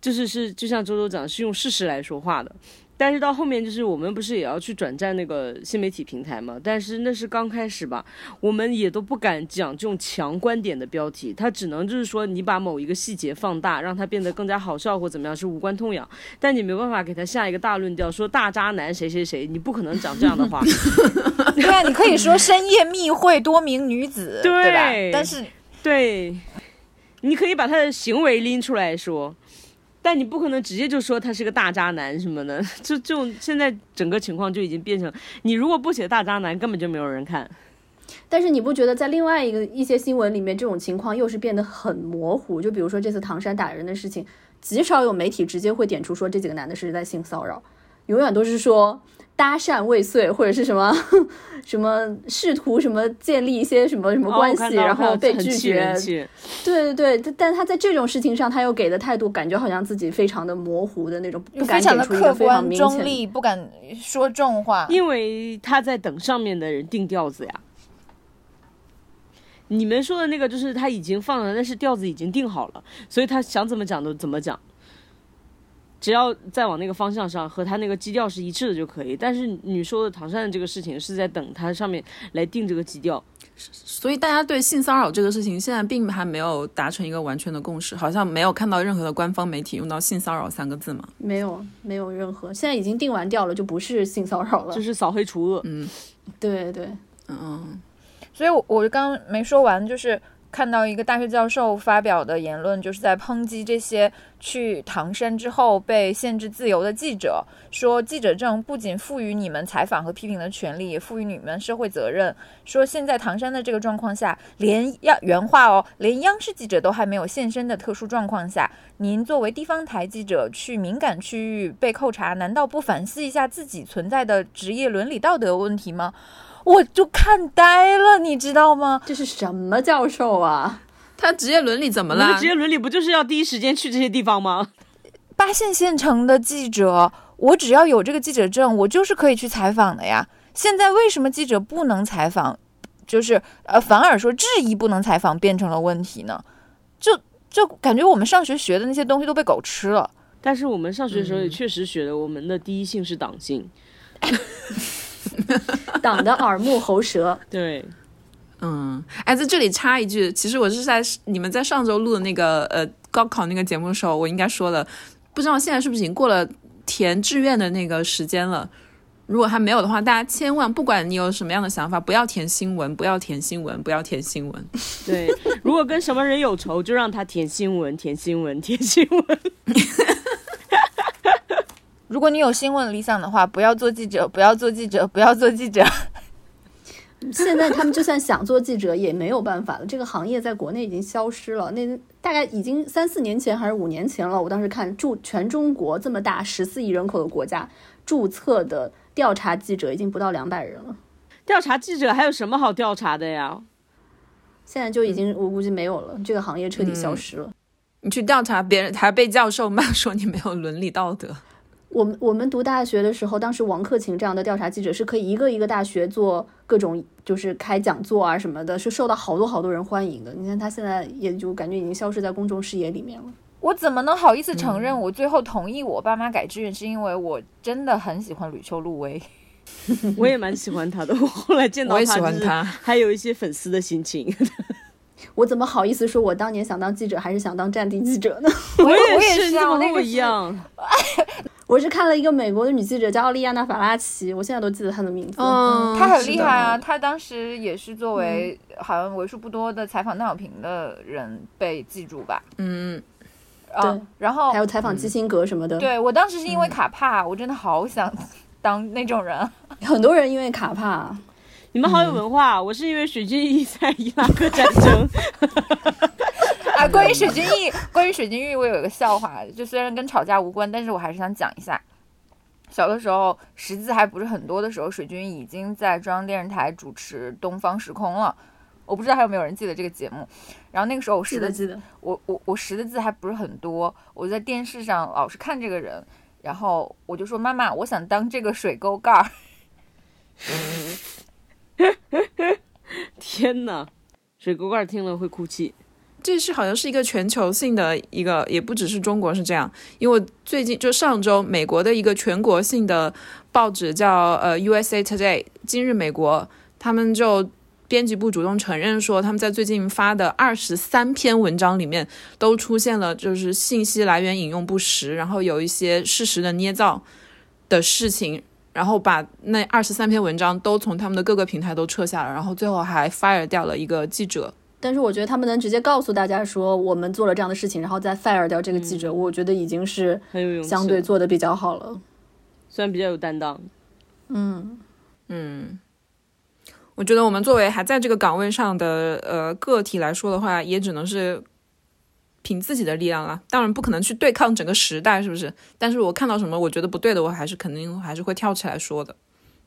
就是是，就像周周讲，是用事实来说话的。但是到后面，就是我们不是也要去转战那个新媒体平台嘛？但是那是刚开始吧，我们也都不敢讲这种强观点的标题，它只能就是说你把某一个细节放大，让它变得更加好笑或怎么样，是无关痛痒。但你没办法给他下一个大论调，说大渣男谁谁谁，你不可能讲这样的话。*laughs* 对啊，你可以说深夜密会多名女子，对吧？但是对，你可以把他的行为拎出来说。但你不可能直接就说他是个大渣男什么的，就这种现在整个情况就已经变成，你如果不写大渣男，根本就没有人看。但是你不觉得在另外一个一些新闻里面，这种情况又是变得很模糊？就比如说这次唐山打人的事情，极少有媒体直接会点出说这几个男的是在性骚扰，永远都是说。搭讪未遂或者是什么 *laughs* 什么试图什么建立一些什么什么关系，然后被拒绝。对对对，但他在这种事情上，他又给的态度感觉好像自己非常的模糊的那种，不敢给出一个非常中立，不敢说重话。因为他在等上面的人定调子呀。你们说的那个就是他已经放了，但是调子已经定好了，所以他想怎么讲都怎么讲。只要再往那个方向上和他那个基调是一致的就可以。但是你说的唐山的这个事情是在等他上面来定这个基调，所以大家对性骚扰这个事情现在并还没有达成一个完全的共识，好像没有看到任何的官方媒体用到性骚扰三个字嘛？没有，没有任何。现在已经定完调了，就不是性骚扰了，就是扫黑除恶。嗯，对对，嗯。所以，我我刚没说完，就是。看到一个大学教授发表的言论，就是在抨击这些去唐山之后被限制自由的记者，说记者证不仅赋予你们采访和批评的权利，也赋予你们社会责任。说现在唐山的这个状况下，连央原话哦，连央视记者都还没有现身的特殊状况下，您作为地方台记者去敏感区域被扣查，难道不反思一下自己存在的职业伦理道德问题吗？我就看呆了，你知道吗？这是什么教授啊？他职业伦理怎么了？职业伦理不就是要第一时间去这些地方吗？八线县城的记者，我只要有这个记者证，我就是可以去采访的呀。现在为什么记者不能采访，就是呃，反而说质疑不能采访变成了问题呢？就就感觉我们上学学的那些东西都被狗吃了。但是我们上学的时候也确实学的，我们的第一性是党性。*laughs* *laughs* *laughs* *laughs* 党的耳目喉舌，*laughs* 对，嗯，哎，在这里插一句，其实我是在你们在上周录的那个呃高考那个节目的时候，我应该说了，不知道现在是不是已经过了填志愿的那个时间了。如果还没有的话，大家千万不管你有什么样的想法，不要填新闻，不要填新闻，不要填新闻。对，如果跟什么人有仇，就让他填新闻，填新闻，填新闻。*laughs* 如果你有新闻理想的话，不要做记者，不要做记者，不要做记者。*laughs* 现在他们就算想做记者也没有办法了，这个行业在国内已经消失了。那大概已经三四年前还是五年前了。我当时看注全中国这么大十四亿人口的国家，注册的调查记者已经不到两百人了。调查记者还有什么好调查的呀？现在就已经我估计没有了，这个行业彻底消失了。你去调查别人，还被教授骂说你没有伦理道德。我们我们读大学的时候，当时王克勤这样的调查记者是可以一个一个大学做各种就是开讲座啊什么的，是受到好多好多人欢迎的。你看他现在也就感觉已经消失在公众视野里面了。我怎么能好意思承认我最后同意我爸妈改志愿，是因为我真的很喜欢吕秋露薇。*laughs* 我也蛮喜欢他的，我后来见到他，他还有一些粉丝的心情。*laughs* 我怎么好意思说，我当年想当记者还是想当战地记者呢？我也是，怎么不一样？我是看了一个美国的女记者叫奥利亚娜·法拉奇，我现在都记得她的名字。嗯，她很厉害啊！她当时也是作为好像为数不多的采访邓小平的人被记住吧？嗯，啊。然后还有采访基辛格什么的。对我当时是因为卡帕，我真的好想当那种人。*laughs* 很多人因为卡帕。你们好有文化！我是因为水军役在伊拉克战争。*laughs* 啊，关于水军玉，关于水军玉，我有一个笑话，就虽然跟吵架无关，但是我还是想讲一下。小的时候，识字还不是很多的时候，水军已经在中央电视台主持《东方时空》了。我不知道还有没有人记得这个节目。然后那个时候我识的记得，我我我识的字还不是很多。我在电视上老是看这个人，然后我就说：“妈妈，我想当这个水沟盖儿。*laughs* ”天哪，水沟盖听了会哭泣。这是好像是一个全球性的一个，也不只是中国是这样。因为最近就上周，美国的一个全国性的报纸叫呃 USA Today，今日美国，他们就编辑部主动承认说，他们在最近发的二十三篇文章里面都出现了就是信息来源引用不实，然后有一些事实的捏造的事情，然后把那二十三篇文章都从他们的各个平台都撤下了，然后最后还 fire 掉了一个记者。但是我觉得他们能直接告诉大家说我们做了这样的事情，然后再 fire 掉这个记者，我觉得已经是相对做的比较好了，虽然比较有担当。嗯嗯，我觉得我们作为还在这个岗位上的呃个体来说的话，也只能是凭自己的力量了。当然不可能去对抗整个时代，是不是？但是我看到什么我觉得不对的，我还是肯定还是会跳起来说的，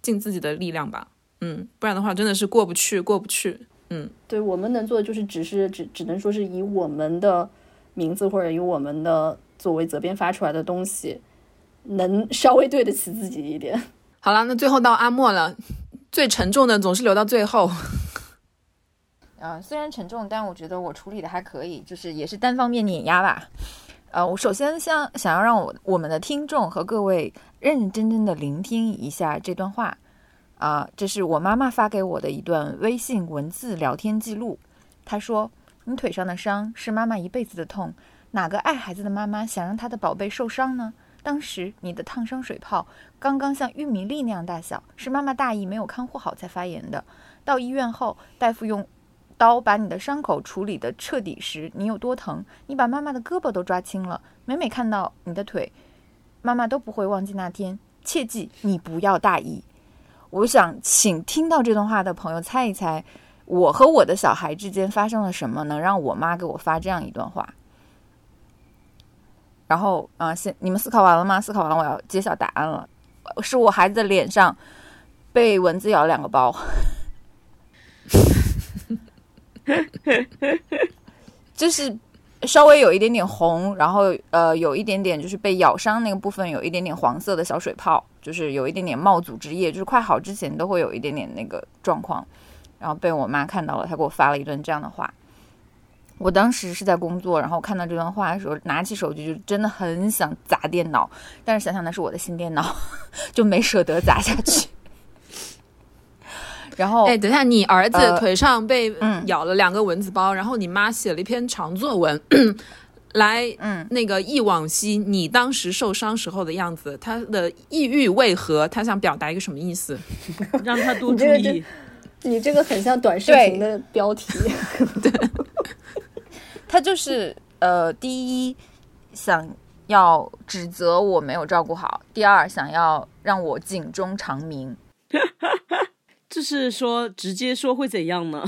尽自己的力量吧。嗯，不然的话真的是过不去，过不去。嗯，对我们能做的就是，只是只只能说是以我们的名字或者以我们的作为责编发出来的东西，能稍微对得起自己一点。*laughs* 好了，那最后到阿莫了，最沉重的总是留到最后。*laughs* 啊，虽然沉重，但我觉得我处理的还可以，就是也是单方面碾压吧。呃，我首先想想要让我我们的听众和各位认认真真的聆听一下这段话。啊，这是我妈妈发给我的一段微信文字聊天记录。她说：“你腿上的伤是妈妈一辈子的痛，哪个爱孩子的妈妈想让她的宝贝受伤呢？当时你的烫伤水泡刚刚像玉米粒那样大小，是妈妈大意没有看护好才发炎的。到医院后，大夫用刀把你的伤口处理的彻底时，你有多疼？你把妈妈的胳膊都抓青了。每每看到你的腿，妈妈都不会忘记那天。切记，你不要大意。我想请听到这段话的朋友猜一猜，我和我的小孩之间发生了什么，能让我妈给我发这样一段话？然后啊，现你们思考完了吗？思考完了，我要揭晓答案了。是我孩子的脸上被蚊子咬了两个包，*laughs* 就是稍微有一点点红，然后呃有一点点就是被咬伤那个部分有一点点黄色的小水泡，就是有一点点冒组织液，就是快好之前都会有一点点那个状况，然后被我妈看到了，她给我发了一段这样的话。我当时是在工作，然后看到这段话的时候，拿起手机就真的很想砸电脑，但是想想那是我的新电脑，就没舍得砸下去。然后，哎，等一下，你儿子呃腿上被嗯咬了两个蚊子包，然后你妈写了一篇长作文，来嗯，那个忆往昔你当时受伤时候的样子，他的抑郁为何？他想表达一个什么意思？*laughs* 让他多注意。你这个很像短视频的标题。*laughs* *laughs* 对他就是呃，第一想要指责我没有照顾好，第二想要让我警钟长鸣。就是说，直接说会怎样呢？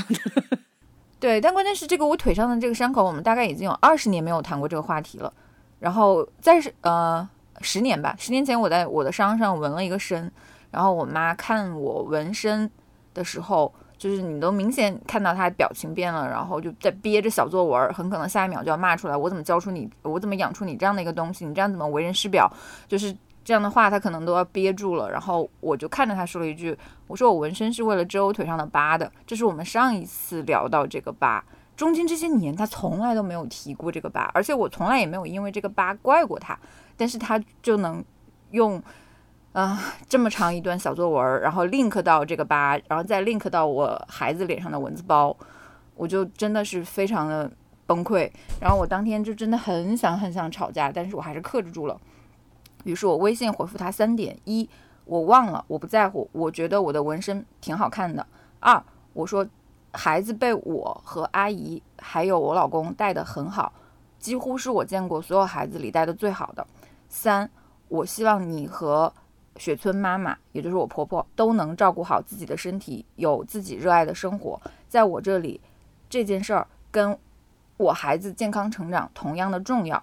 *laughs* 对，但关键是这个我腿上的这个伤口，我们大概已经有二十年没有谈过这个话题了。然后在是呃十年吧，十年前我在我的伤上纹了一个身，然后我妈看我纹身的时候，就是你都明显看到她表情变了，然后就在憋着小作文，很可能下一秒就要骂出来，我怎么教出你，我怎么养出你这样的一个东西，你这样怎么为人师表，就是这样的话，他可能都要憋住了。然后我就看着他说了一句，我说我纹身是为了遮我腿上的疤的，这是我们上一次聊到这个疤。中间这些年，他从来都没有提过这个疤，而且我从来也没有因为这个疤怪过他，但是他就能用，啊、这么长一段小作文，然后 link 到这个疤，然后再 link 到我孩子脸上的蚊子包，我就真的是非常的崩溃。然后我当天就真的很想很想吵架，但是我还是克制住了。于是我微信回复他三点：一，我忘了，我不在乎，我觉得我的纹身挺好看的；二，我说孩子被我和阿姨还有我老公带得很好，几乎是我见过所有孩子里带的最好的。三，我希望你和雪村妈妈，也就是我婆婆，都能照顾好自己的身体，有自己热爱的生活。在我这里，这件事儿跟我孩子健康成长同样的重要。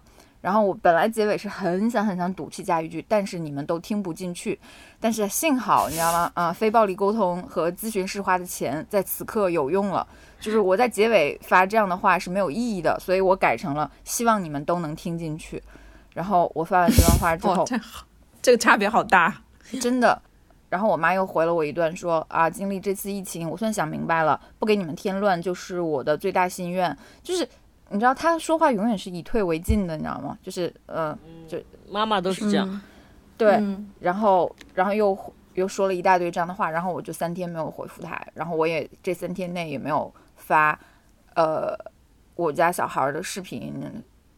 然后我本来结尾是很想很想赌气加一句，但是你们都听不进去。但是幸好你知道吗？啊、非暴力沟通和咨询师花的钱在此刻有用了。就是我在结尾发这样的话是没有意义的，所以我改成了希望你们都能听进去。然后我发完这段话之哇后，，这个差别好大。*laughs* 真的。然后我妈又回了我一段说啊，经历这次疫情，我算想明白了，不给你们添乱就是我的最大心愿。就是你知道，他说话永远是以退为进的，你知道吗？就是呃，妈妈都是这样。嗯对，嗯然后然后又又说了一大堆这样的话，然后我就三天没有回复他，然后我也这三天内也没有发呃我家小孩的视频、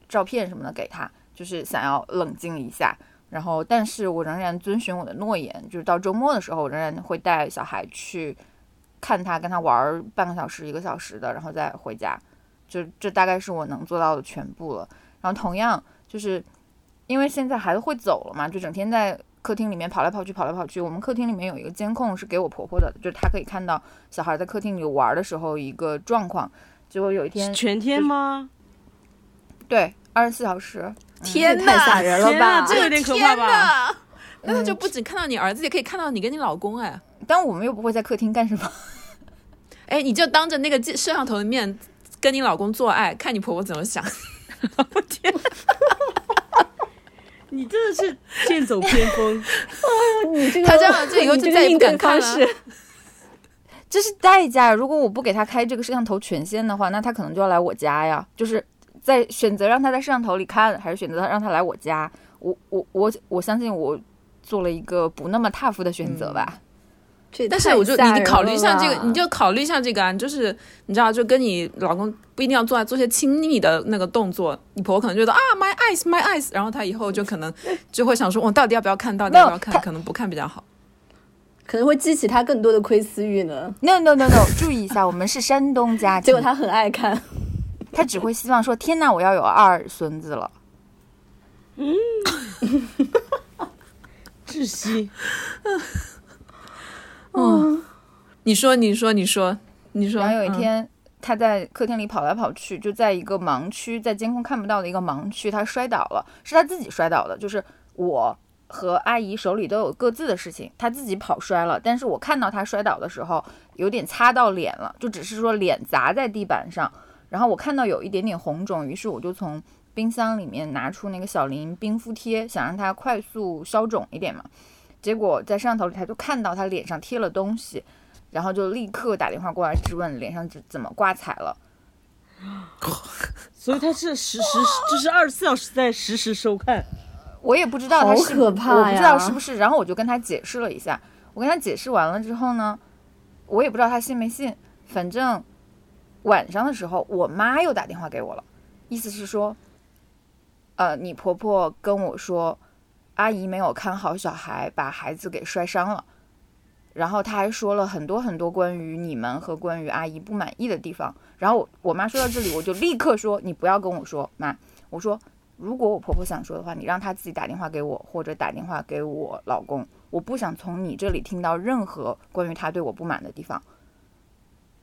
照片什么的给他，就是想要冷静一下。然后，但是我仍然遵循我的诺言，就是到周末的时候，我仍然会带小孩去看他，跟他玩儿半个小时、一个小时的，然后再回家。就这大概是我能做到的全部了。然后同样就是因为现在孩子会走了嘛，就整天在客厅里面跑来跑去，跑来跑去。我们客厅里面有一个监控是给我婆婆的，就是她可以看到小孩在客厅里玩的时候一个状况。结果有一天，全天吗？对，二十四小时，天这也太吓人了天吧呐，！这有点可怕吧？那他就不仅看到你儿子，也可以看到你跟你老公哎。但我们又不会在客厅干什么。*laughs* 哎，你就当着那个摄像头的面跟你老公做爱，看你婆婆怎么想。我天，你真的是剑走偏锋。*laughs* 你这个他这样这以后你就再也不敢看了方式，这是代价。如果我不给他开这个摄像头权限的话，那他可能就要来我家呀。就是在选择让他在摄像头里看，还是选择让他来我家。我我我我相信我做了一个不那么 tough 的选择吧。但是我就你考虑一下这个，你就考虑一下这个啊，就是你知道，就跟你老公不一定要做做些亲密的那个动作，你婆婆可能觉得啊 my eyes my eyes，然后她以后就可能 *laughs* 就会想说，我到底要不要看，到底要不要看，可能不看比较好。可能会激起他更多的窥私欲呢。No no no no，注意一下，我们是山东家庭，*laughs* 结果他很爱看，他只会希望说：“天哪，我要有二孙子了。嗯 *laughs* 窒息。你说，你说，你说，你”说。然后有一嗯，天，他在客厅里跑来跑去，就在一个盲区，在监控看不到的一个盲区，他摔倒了，是他自己摔倒的，就是我。和阿姨手里都有各自的事情，他自己跑摔了，但是我看到他摔倒的时候，有点擦到脸了，就只是说脸砸在地板上，然后我看到有一点点红肿，于是我就从冰箱里面拿出那个小林冰敷贴，想让它快速消肿一点嘛。结果在摄像头里他就看到他脸上贴了东西，然后就立刻打电话过来质问脸上怎怎么挂彩了。所以他是实时，就是二十四小时在实时收看。我也不知道他是，好可怕我不知道是不是。然后我就跟他解释了一下，我跟他解释完了之后呢，我也不知道他信没信。反正晚上的时候，我妈又打电话给我了，意思是说，呃，你婆婆跟我说，阿姨没有看好小孩，把孩子给摔伤了。然后她还说了很多很多关于你们和关于阿姨不满意的地方。然后我我妈说到这里，我就立刻说，你不要跟我说，妈，我说如果我婆婆想说的话，你让她自己打电话给我，或者打电话给我老公。我不想从你这里听到任何关于她对我不满的地方。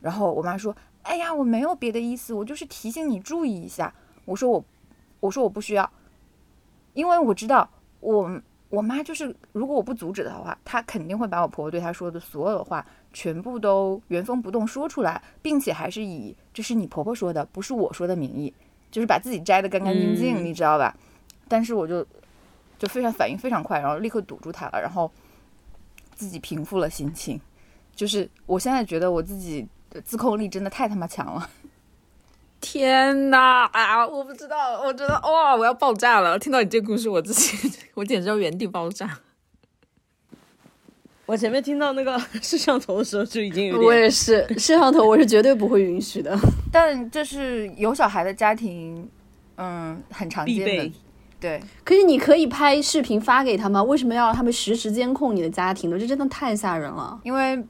然后我妈说：“哎呀，我没有别的意思，我就是提醒你注意一下。”我说我，我说我不需要，因为我知道我我妈就是，如果我不阻止的话，她肯定会把我婆婆对她说的所有的话全部都原封不动说出来，并且还是以这是你婆婆说的，不是我说的名义，就是把自己摘得干干净净，嗯你知道吧？但是我就就非常反应非常快，然后立刻堵住她了，然后自己平复了心情。就是我现在觉得我自己的自控力真的太他妈强了。天哪啊！我不知道，我觉得哇，我要爆炸了！听到你这个故事，我自己 *laughs* 我简直要原地爆炸。我前面听到那个 *laughs* 摄像头的时候就已经有我，也是，摄像头我是绝对不会允许的。*laughs* 但这是有小孩的家庭，嗯，很常见的。对，可是你可以拍视频发给他吗？为什么要让他们实时监控你的家庭呢？这真的太吓人了。因为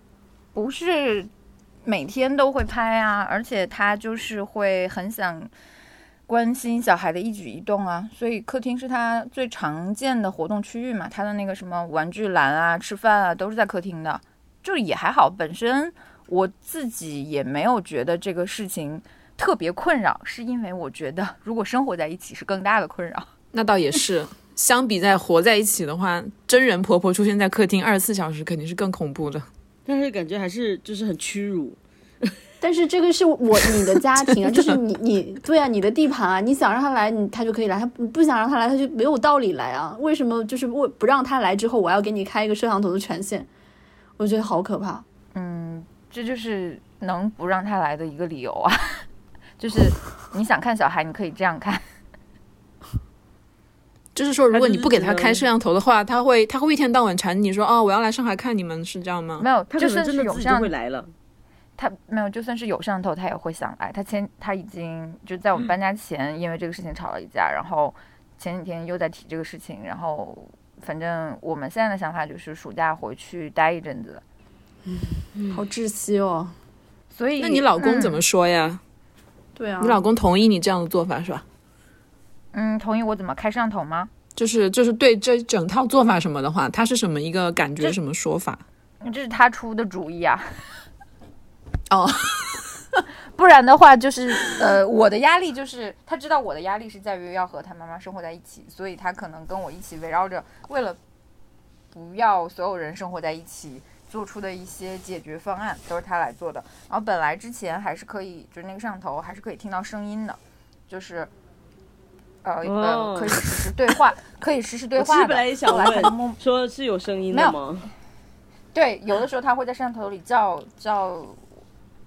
不是每天都会拍啊，而且他就是会很想关心小孩的一举一动啊，所以客厅是他最常见的活动区域嘛，他的那个什么玩具栏啊、吃饭啊都是在客厅的，就也还好。本身我自己也没有觉得这个事情特别困扰，是因为我觉得如果生活在一起是更大的困扰。*laughs* 那倒也是，相比在活在一起的话，真人婆婆出现在客厅二十四小时肯定是更恐怖的。但是感觉还是就是很屈辱。*laughs* 但是这个是我你的家庭啊，*laughs* 就是你你对啊，你的地盘啊，你想让他来，你他就可以来；他不不想让他来，他就没有道理来啊。为什么就是为不让他来之后，我要给你开一个摄像头的权限？我觉得好可怕。嗯，这就是能不让他来的一个理由啊，*laughs* 就是你想看小孩，你可以这样看。就是说，如果你不给他开摄像头的话，他会他会一天到晚缠你说，哦，我要来上海看你们，是这样吗？没有，他就是有摄像会来了。他没有，就算是有摄像头，他也会想来。他前他已经就在我们搬家前，因为这个事情吵了一架，然后前几天又在提这个事情，然后反正我们现在的想法就是暑假回去待一阵子。嗯好窒息哦。所以，那你老公怎么嗯？说呀？对啊，你老公同意你这样的做法是吧？嗯，同意我怎么开摄像头吗？就是就是对这整套做法什么的话，他是什么一个感觉，什么说法？这是他出的主意啊。*laughs* 哦，*laughs* 不然的话，就是呃，我的压力就是他知道我的压力是在于要和他妈妈生活在一起，所以他可能跟我一起围绕着，为了不要所有人生活在一起，做出的一些解决方案都是他来做的。然后本来之前还是可以，就是那个摄像头还是可以听到声音的，就是。呃呃，哦可以实时对话，*laughs* 可以实时对话的。实本来也想问，说是有声音没有的吗？对，有的时候他会在摄像头里叫叫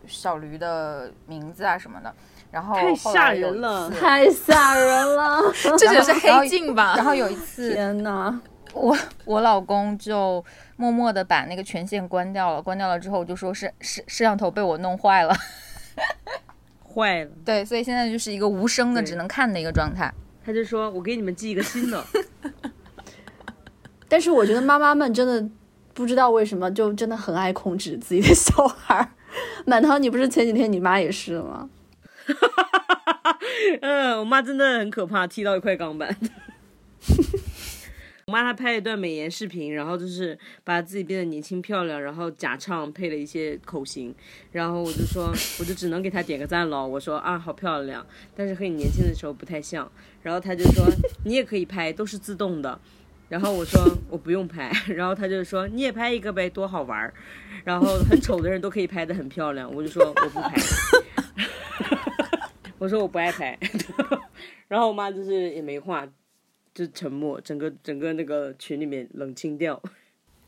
小驴的名字啊什么的，然后太吓人了太吓人了！*laughs* 这就是黑镜吧？然后有一次，天呐，我我老公就默默的把那个权限关掉了，关掉了之后就说是摄摄像头被我弄坏了，坏了，对，所以现在就是一个无声的只能看的一个状态。他就说我给你们寄一个新的。*laughs* 但是我觉得妈妈们真的不知道为什么就真的很爱控制自己的小孩儿。满堂，你不是前几天你妈也是吗？*laughs* 嗯，我妈真的很可怕，踢到一块钢板。我妈她拍了一段美颜视频，然后就是把自己变得年轻漂亮，然后假唱配了一些口型，然后我就说，我就只能给她点个赞喽。我说啊，好漂亮，但是和你年轻的时候不太像。然后她就说，你也可以拍，都是自动的。然后我说我不用拍，然后她就说你也拍一个呗，多好玩儿。然后很丑的人都可以拍的很漂亮，我就说我不拍。*laughs* 我说我不爱拍，*laughs* 然后我妈就是也没话，就沉默，整个整个那个群里面冷清掉。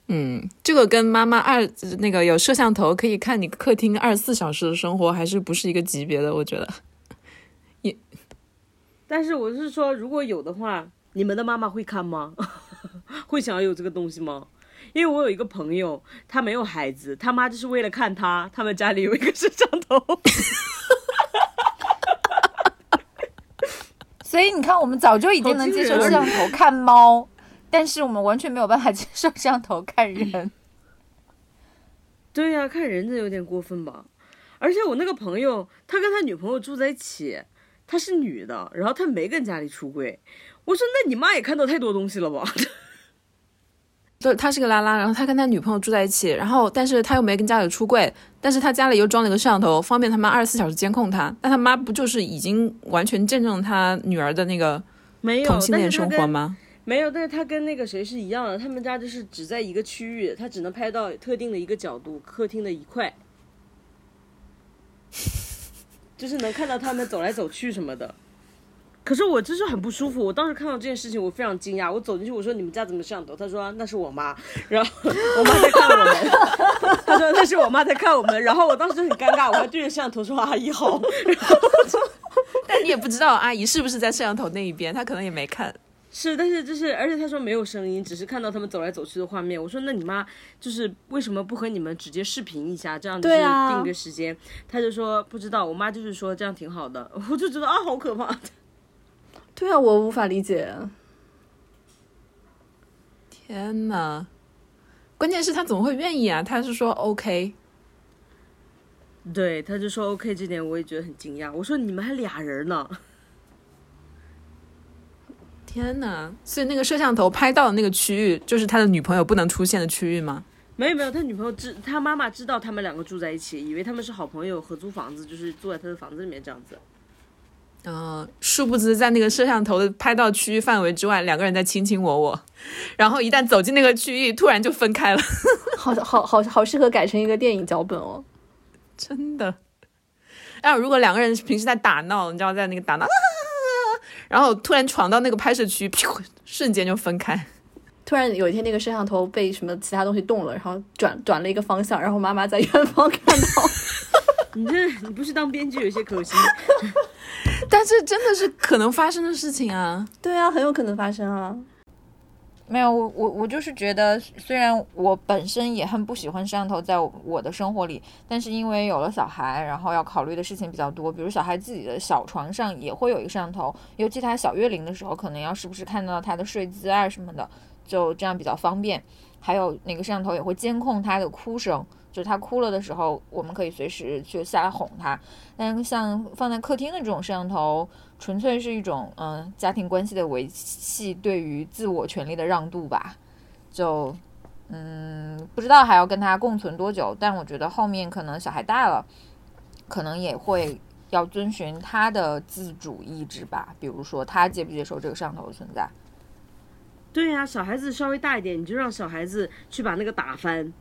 嗯，这个跟妈妈二那个有摄像头可以看你客厅二十四小时的生活，还是不是一个级别的？我觉得也。*laughs* 但是我是说，如果有的话，你们的妈妈会看吗？*laughs* 会想要有这个东西吗？因为我有一个朋友，他没有孩子，他妈就是为了看他，他们家里有一个摄像头。*laughs* 所以你看，我们早就已经能接受摄像头看猫，但是我们完全没有办法接受摄像头看人。*laughs* 对呀、看人这有点过分吧？而且我那个朋友，他跟他女朋友住在一起，她是女的，然后他没跟家里出轨。我说，那你妈也看到太多东西了吧？*laughs* 就他是个拉拉，然后他跟他女朋友住在一起，然后但是他又没跟家里出柜，但是他家里又装了一个摄像头，方便他妈二十四小时监控他。那他妈不就是已经完全见证他女儿的那个同性恋生活吗？没有，但是他跟那个谁是一样的，他们家就是只在一个区域，他只能拍到特定的一个角度，客厅的一块，*laughs* 就是能看到他们走来走去什么的。可是我就是很不舒服，我当时看到这件事情，我非常惊讶。我走进去，我说你们家怎么摄像头？他说那是我妈，然后我妈在看我们。他说那是我妈在看我们，然后我当时就很尴尬，我还对着摄像头说阿姨好。然后但你也不知道阿姨是不是在摄像头那一边，她可能也没看。是，但是就是，而且他说没有声音，只是看到他们走来走去的画面。我说那你妈就是为什么不和你们直接视频一下，这样就是对啊定个时间？他就说不知道，我妈就是说这样挺好的。我就觉得啊，好可怕。对啊，我无法理解。天呐，关键是他怎么会愿意啊？他是说 OK，对，他就说 OK，这点我也觉得很惊讶。我说你们还俩人呢。天呐，所以那个摄像头拍到的那个区域，就是他的女朋友不能出现的区域吗？*laughs* 没有没有，他女朋友知，他妈妈知道他们两个住在一起，以为他们是好朋友，合租房子，就是住在他的房子里面这样子。嗯，殊不知在那个摄像头的拍到区域范围之外，两个人在卿卿我我，然后一旦走进那个区域，突然就分开了，*laughs* 好好好好适合改成一个电影脚本哦。真的。然后如果两个人平时在打闹，你知道在那个打闹，然后突然闯到那个拍摄区，噗瞬间就分开。突然有一天，那个摄像头被什么其他东西动了，然后转转了一个方向，然后妈妈在远方看到。*laughs* *laughs* 你这你不是当编剧有些可惜。*laughs* 但是真的是可能发生的事情啊！对啊，很有可能发生啊。没有，我我我就是觉得，虽然我本身也很不喜欢摄像头在我的生活里，但是因为有了小孩，然后要考虑的事情比较多，比如小孩自己的小床上也会有一个摄像头，尤其他小月龄的时候，可能要时不时看到他的睡姿啊什么的，就这样比较方便。还有那个摄像头也会监控他的哭声，就是他哭了的时候，我们可以随时去下来哄他。但像放在客厅的这种摄像头，纯粹是一种嗯家庭关系的维系，对于自我权利的让渡吧。就嗯不知道还要跟他共存多久，但我觉得后面可能小孩大了，可能也会要遵循他的自主意志吧。比如说他接不接受这个摄像头的存在。对呀、小孩子稍微大一点，你就让小孩子去把那个打翻，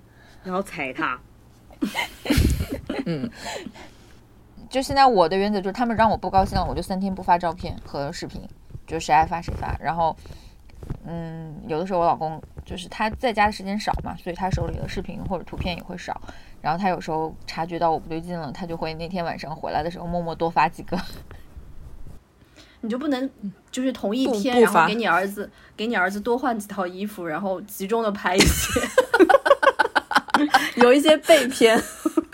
然后踩他。嗯就现在我的原则就是，他们让我不高兴了，我就三天不发照片和视频，就谁爱发谁发。然后，嗯，有的时候我老公就是他在家的时间少嘛，所以他手里的视频或者图片也会少。然后他有时候察觉到我不对劲了，他就会那天晚上回来的时候默默多发几个。你就不能就是同一天，然后给你儿子给你儿子多换几套衣服，然后集中的拍一些 *laughs* *laughs* 有一些被骗。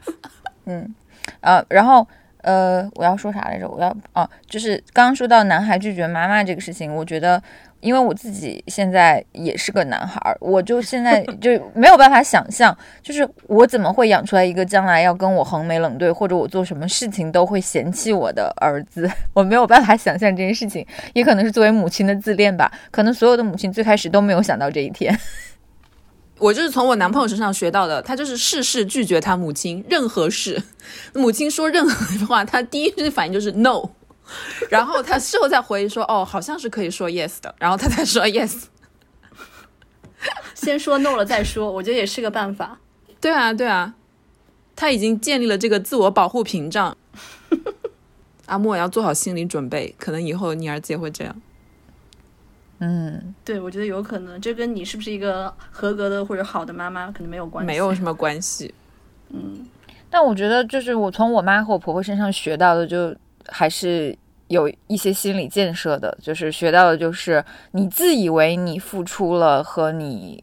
*laughs* 嗯，呃，然后呃，我要说啥来着？我要哦，就是刚刚说到男孩拒绝妈妈这个事情，我觉得，因为我自己现在也是个男孩儿，我就现在 *laughs* 就没有办法想象，就是我怎么会养出来一个将来要跟我横眉冷对，或者我做什么事情都会嫌弃我的儿子，*laughs* 我没有办法想象这件事情，也可能是作为母亲的自恋吧，可能所有的母亲最开始都没有想到这一天。*laughs* 我就是从我男朋友身上学到的，他就是事事拒绝他母亲，任何事，母亲说任何话，他第一反应就是 no，*laughs* 然后他事后再回忆说，哦，好像是可以说 yes 的，然后他才说 *laughs* yes。先说 no 了再说，*laughs* 我觉得也是个办法。对啊，对啊，他已经建立了这个自我保护屏障。阿莫要做好心理准备，可能以后你儿子也会这样。嗯，对，我觉得有可能，这跟你是不是一个合格的或者好的妈妈可能没有关系，没有什么关系。嗯，但我觉得就是我从我妈和我婆婆身上学到的，就还是有一些心理建设的，就是学到的就是你自以为你付出了和你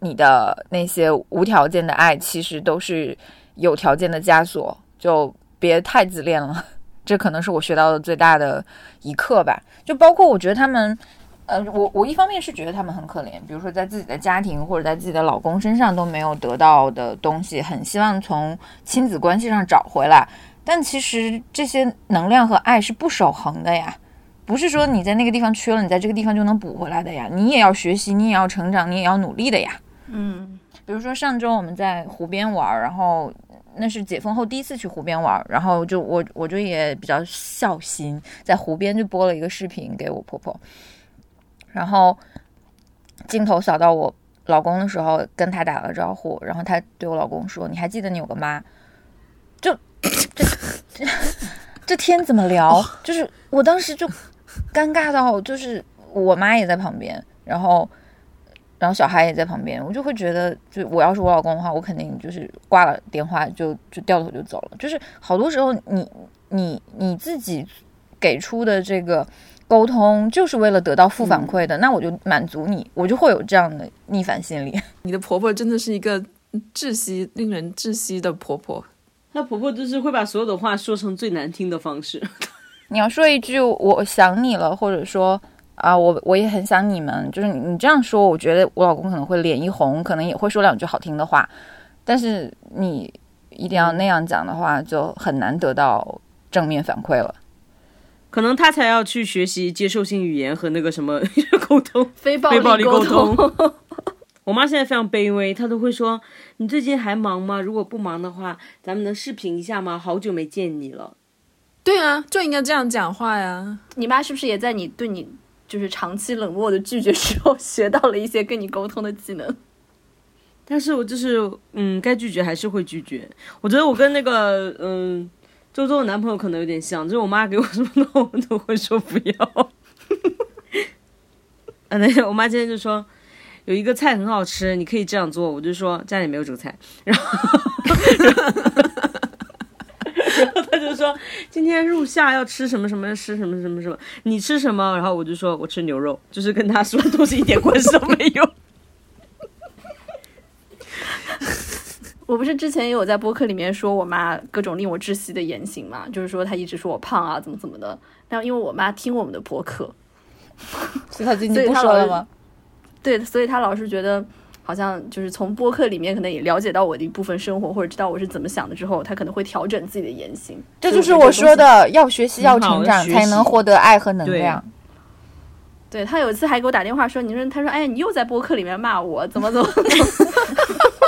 你的那些无条件的爱，其实都是有条件的枷锁，就别太自恋了。*laughs* 这可能是我学到的最大的一课吧。就包括我觉得他们。呃，我我一方面是觉得他们很可怜，比如说在自己的家庭或者在自己的老公身上都没有得到的东西，很希望从亲子关系上找回来。但其实这些能量和爱是不守恒的呀，不是说你在那个地方缺了，你在这个地方就能补回来的呀。你也要学习，你也要成长，你也要努力的呀。嗯，比如说上周我们在湖边玩，然后那是解封后第一次去湖边玩，然后就我我就也比较孝心，在湖边就播了一个视频给我婆婆。然后镜头扫到我老公的时候，跟他打了招呼，然后他对我老公说：“你还记得你有个妈？”就这这 *laughs* 这天怎么聊？就是我当时就尴尬到，就是我妈也在旁边，然后然后小孩也在旁边，我就会觉得，就我要是我老公的话，我肯定就是挂了电话就就掉头就走了。就是好多时候，你你你自己给出的这个。沟通就是为了得到负反馈的，那我就满足你，我就会有这样的逆反心理。*laughs* 你的婆婆真的是一个窒息、令人窒息的婆婆。她婆婆就是会把所有的话说成最难听的方式。*laughs* 你要说一句“我想你了”，或者说啊，我我也很想你们，就是你你这样说，我觉得我老公可能会脸一红，可能也会说两句好听的话。但是你一定要那样讲的话，就很难得到正面反馈了。可能他才要去学习接受性语言和那个什么 *laughs* 沟通，非暴力沟通。我妈现在非常卑微，她都会说：“你最近还忙吗？如果不忙的话，咱们能视频一下吗？好久没见你了。”对啊，就应该这样讲话呀。你妈是不是也在你对你就是长期冷漠的拒绝之后，*laughs* 学到了一些跟你沟通的技能？但是我就是，嗯，该拒绝还是会拒绝。我觉得我跟那个，嗯。周周的男朋友可能有点像，就是我妈给我什么我都会说不要。*laughs* 啊，那我妈今天就说有一个菜很好吃，你可以这样做，我就说家里没有这个菜。然后，*laughs* 然后他就说今天入夏要吃什么什么吃什么什么什么，你吃什么？然后我就说我吃牛肉，就是跟他说的东西一点关系都没有。*laughs* 我不是之前也有在播客里面说我妈各种令我窒息的言行嘛，就是说她一直说我胖啊，怎么怎么的。但因为我妈听我们的播客，所以她最近不说了吗？对，所以他老是觉得好像就是从播客里面可能也了解到我的一部分生活，或者知道我是怎么想的之后，他可能会调整自己的言行。这就是我说的，要学习，要成长，才能获得爱和能量。对他有一次还给我打电话说：“你说，他说，哎，你又在播客里面骂我，怎么怎么怎么。”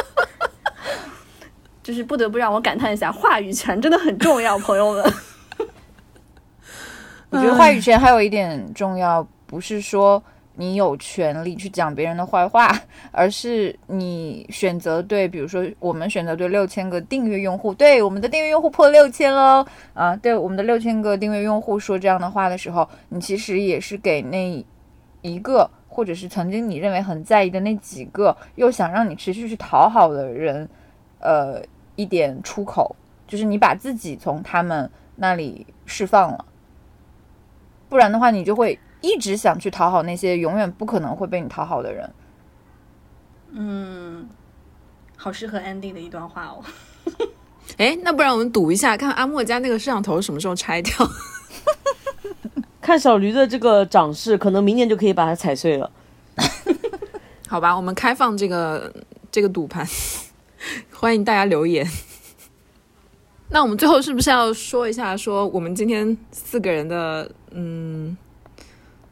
*laughs* 就是不得不让我感叹一下，话语权真的很重要，朋友们。*laughs* 我觉得话语权还有一点重要，不是说你有权利去讲别人的坏话，*laughs* 而是你选择对，比如说我们选择对六千个订阅用户，对我们的订阅用户破六千喽啊，对我们的六千个订阅用户说这样的话的时候，你其实也是给那一个，或者是曾经你认为很在意的那几个，又想让你持续去讨好的人，呃。一点出口，就是你把自己从他们那里释放了，不然的话，你就会一直想去讨好那些永远不可能会被你讨好的人。嗯，好适合 Andy 的一段话哦。*laughs* 哎，那不然我们赌一下，看阿莫家那个摄像头什么时候拆掉？*laughs* 看小驴的这个长势，可能明年就可以把它踩碎了。*laughs* 好吧，我们开放这个这个赌盘，欢迎大家留言。那我们最后是不是要说一下，说我们今天四个人的，嗯，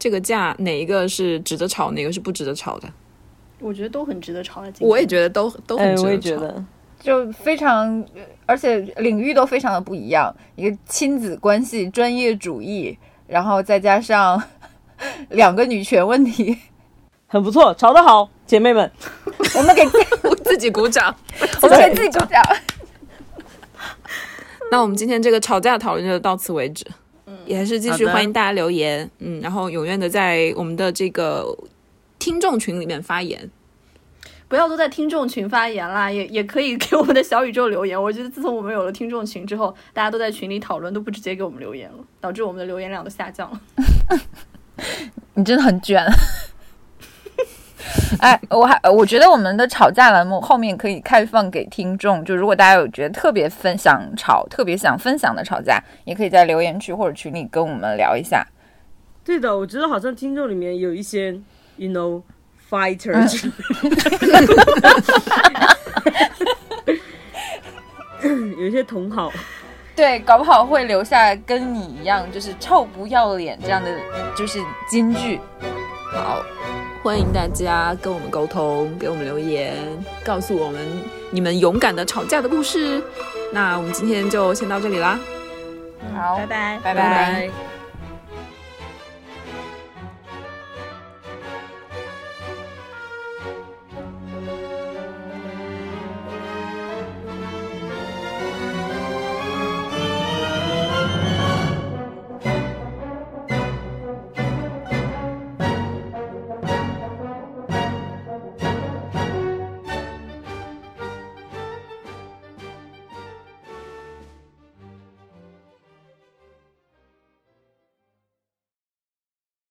这个架哪一个是值得炒，哪个是不值得炒的？我觉得都很值得炒的。我也觉得都都很哎，值得吵。我也觉得，就非常，而且领域都非常的不一样，一个亲子关系、专业主义，然后再加上 *laughs* 两个女权问题，*laughs* 很不错，吵得好，姐妹们。我们给 *laughs* 我自己鼓掌。我们给自己鼓掌。那我们今天这个吵架讨论就到此为止。嗯，也还是继续欢迎大家留言，嗯，然后踊跃的在我们的这个听众群里面发言。不要都在听众群发言啦，也也可以给我们的小宇宙留言。我觉得自从我们有了听众群之后，大家都在群里讨论，都不直接给我们留言了，导致我们的留言量都下降了。*laughs* 你真的很卷。*laughs* 哎，我还我觉得我们的吵架栏目后面可以开放给听众，就如果大家有觉得特别分享吵、特别想分享的吵架，也可以在留言区或者群里跟我们聊一下。对的，我觉得好像听众里面有一些，you know。fighter，*laughs* 有一些同好，对，搞不好会留下跟你一样，就是臭不要脸这样的，就是金句。好，欢迎大家跟我们沟通，给我们留言，告诉我们你们勇敢的吵架的故事。那我们今天就先到这里啦。好，拜拜。拜拜拜拜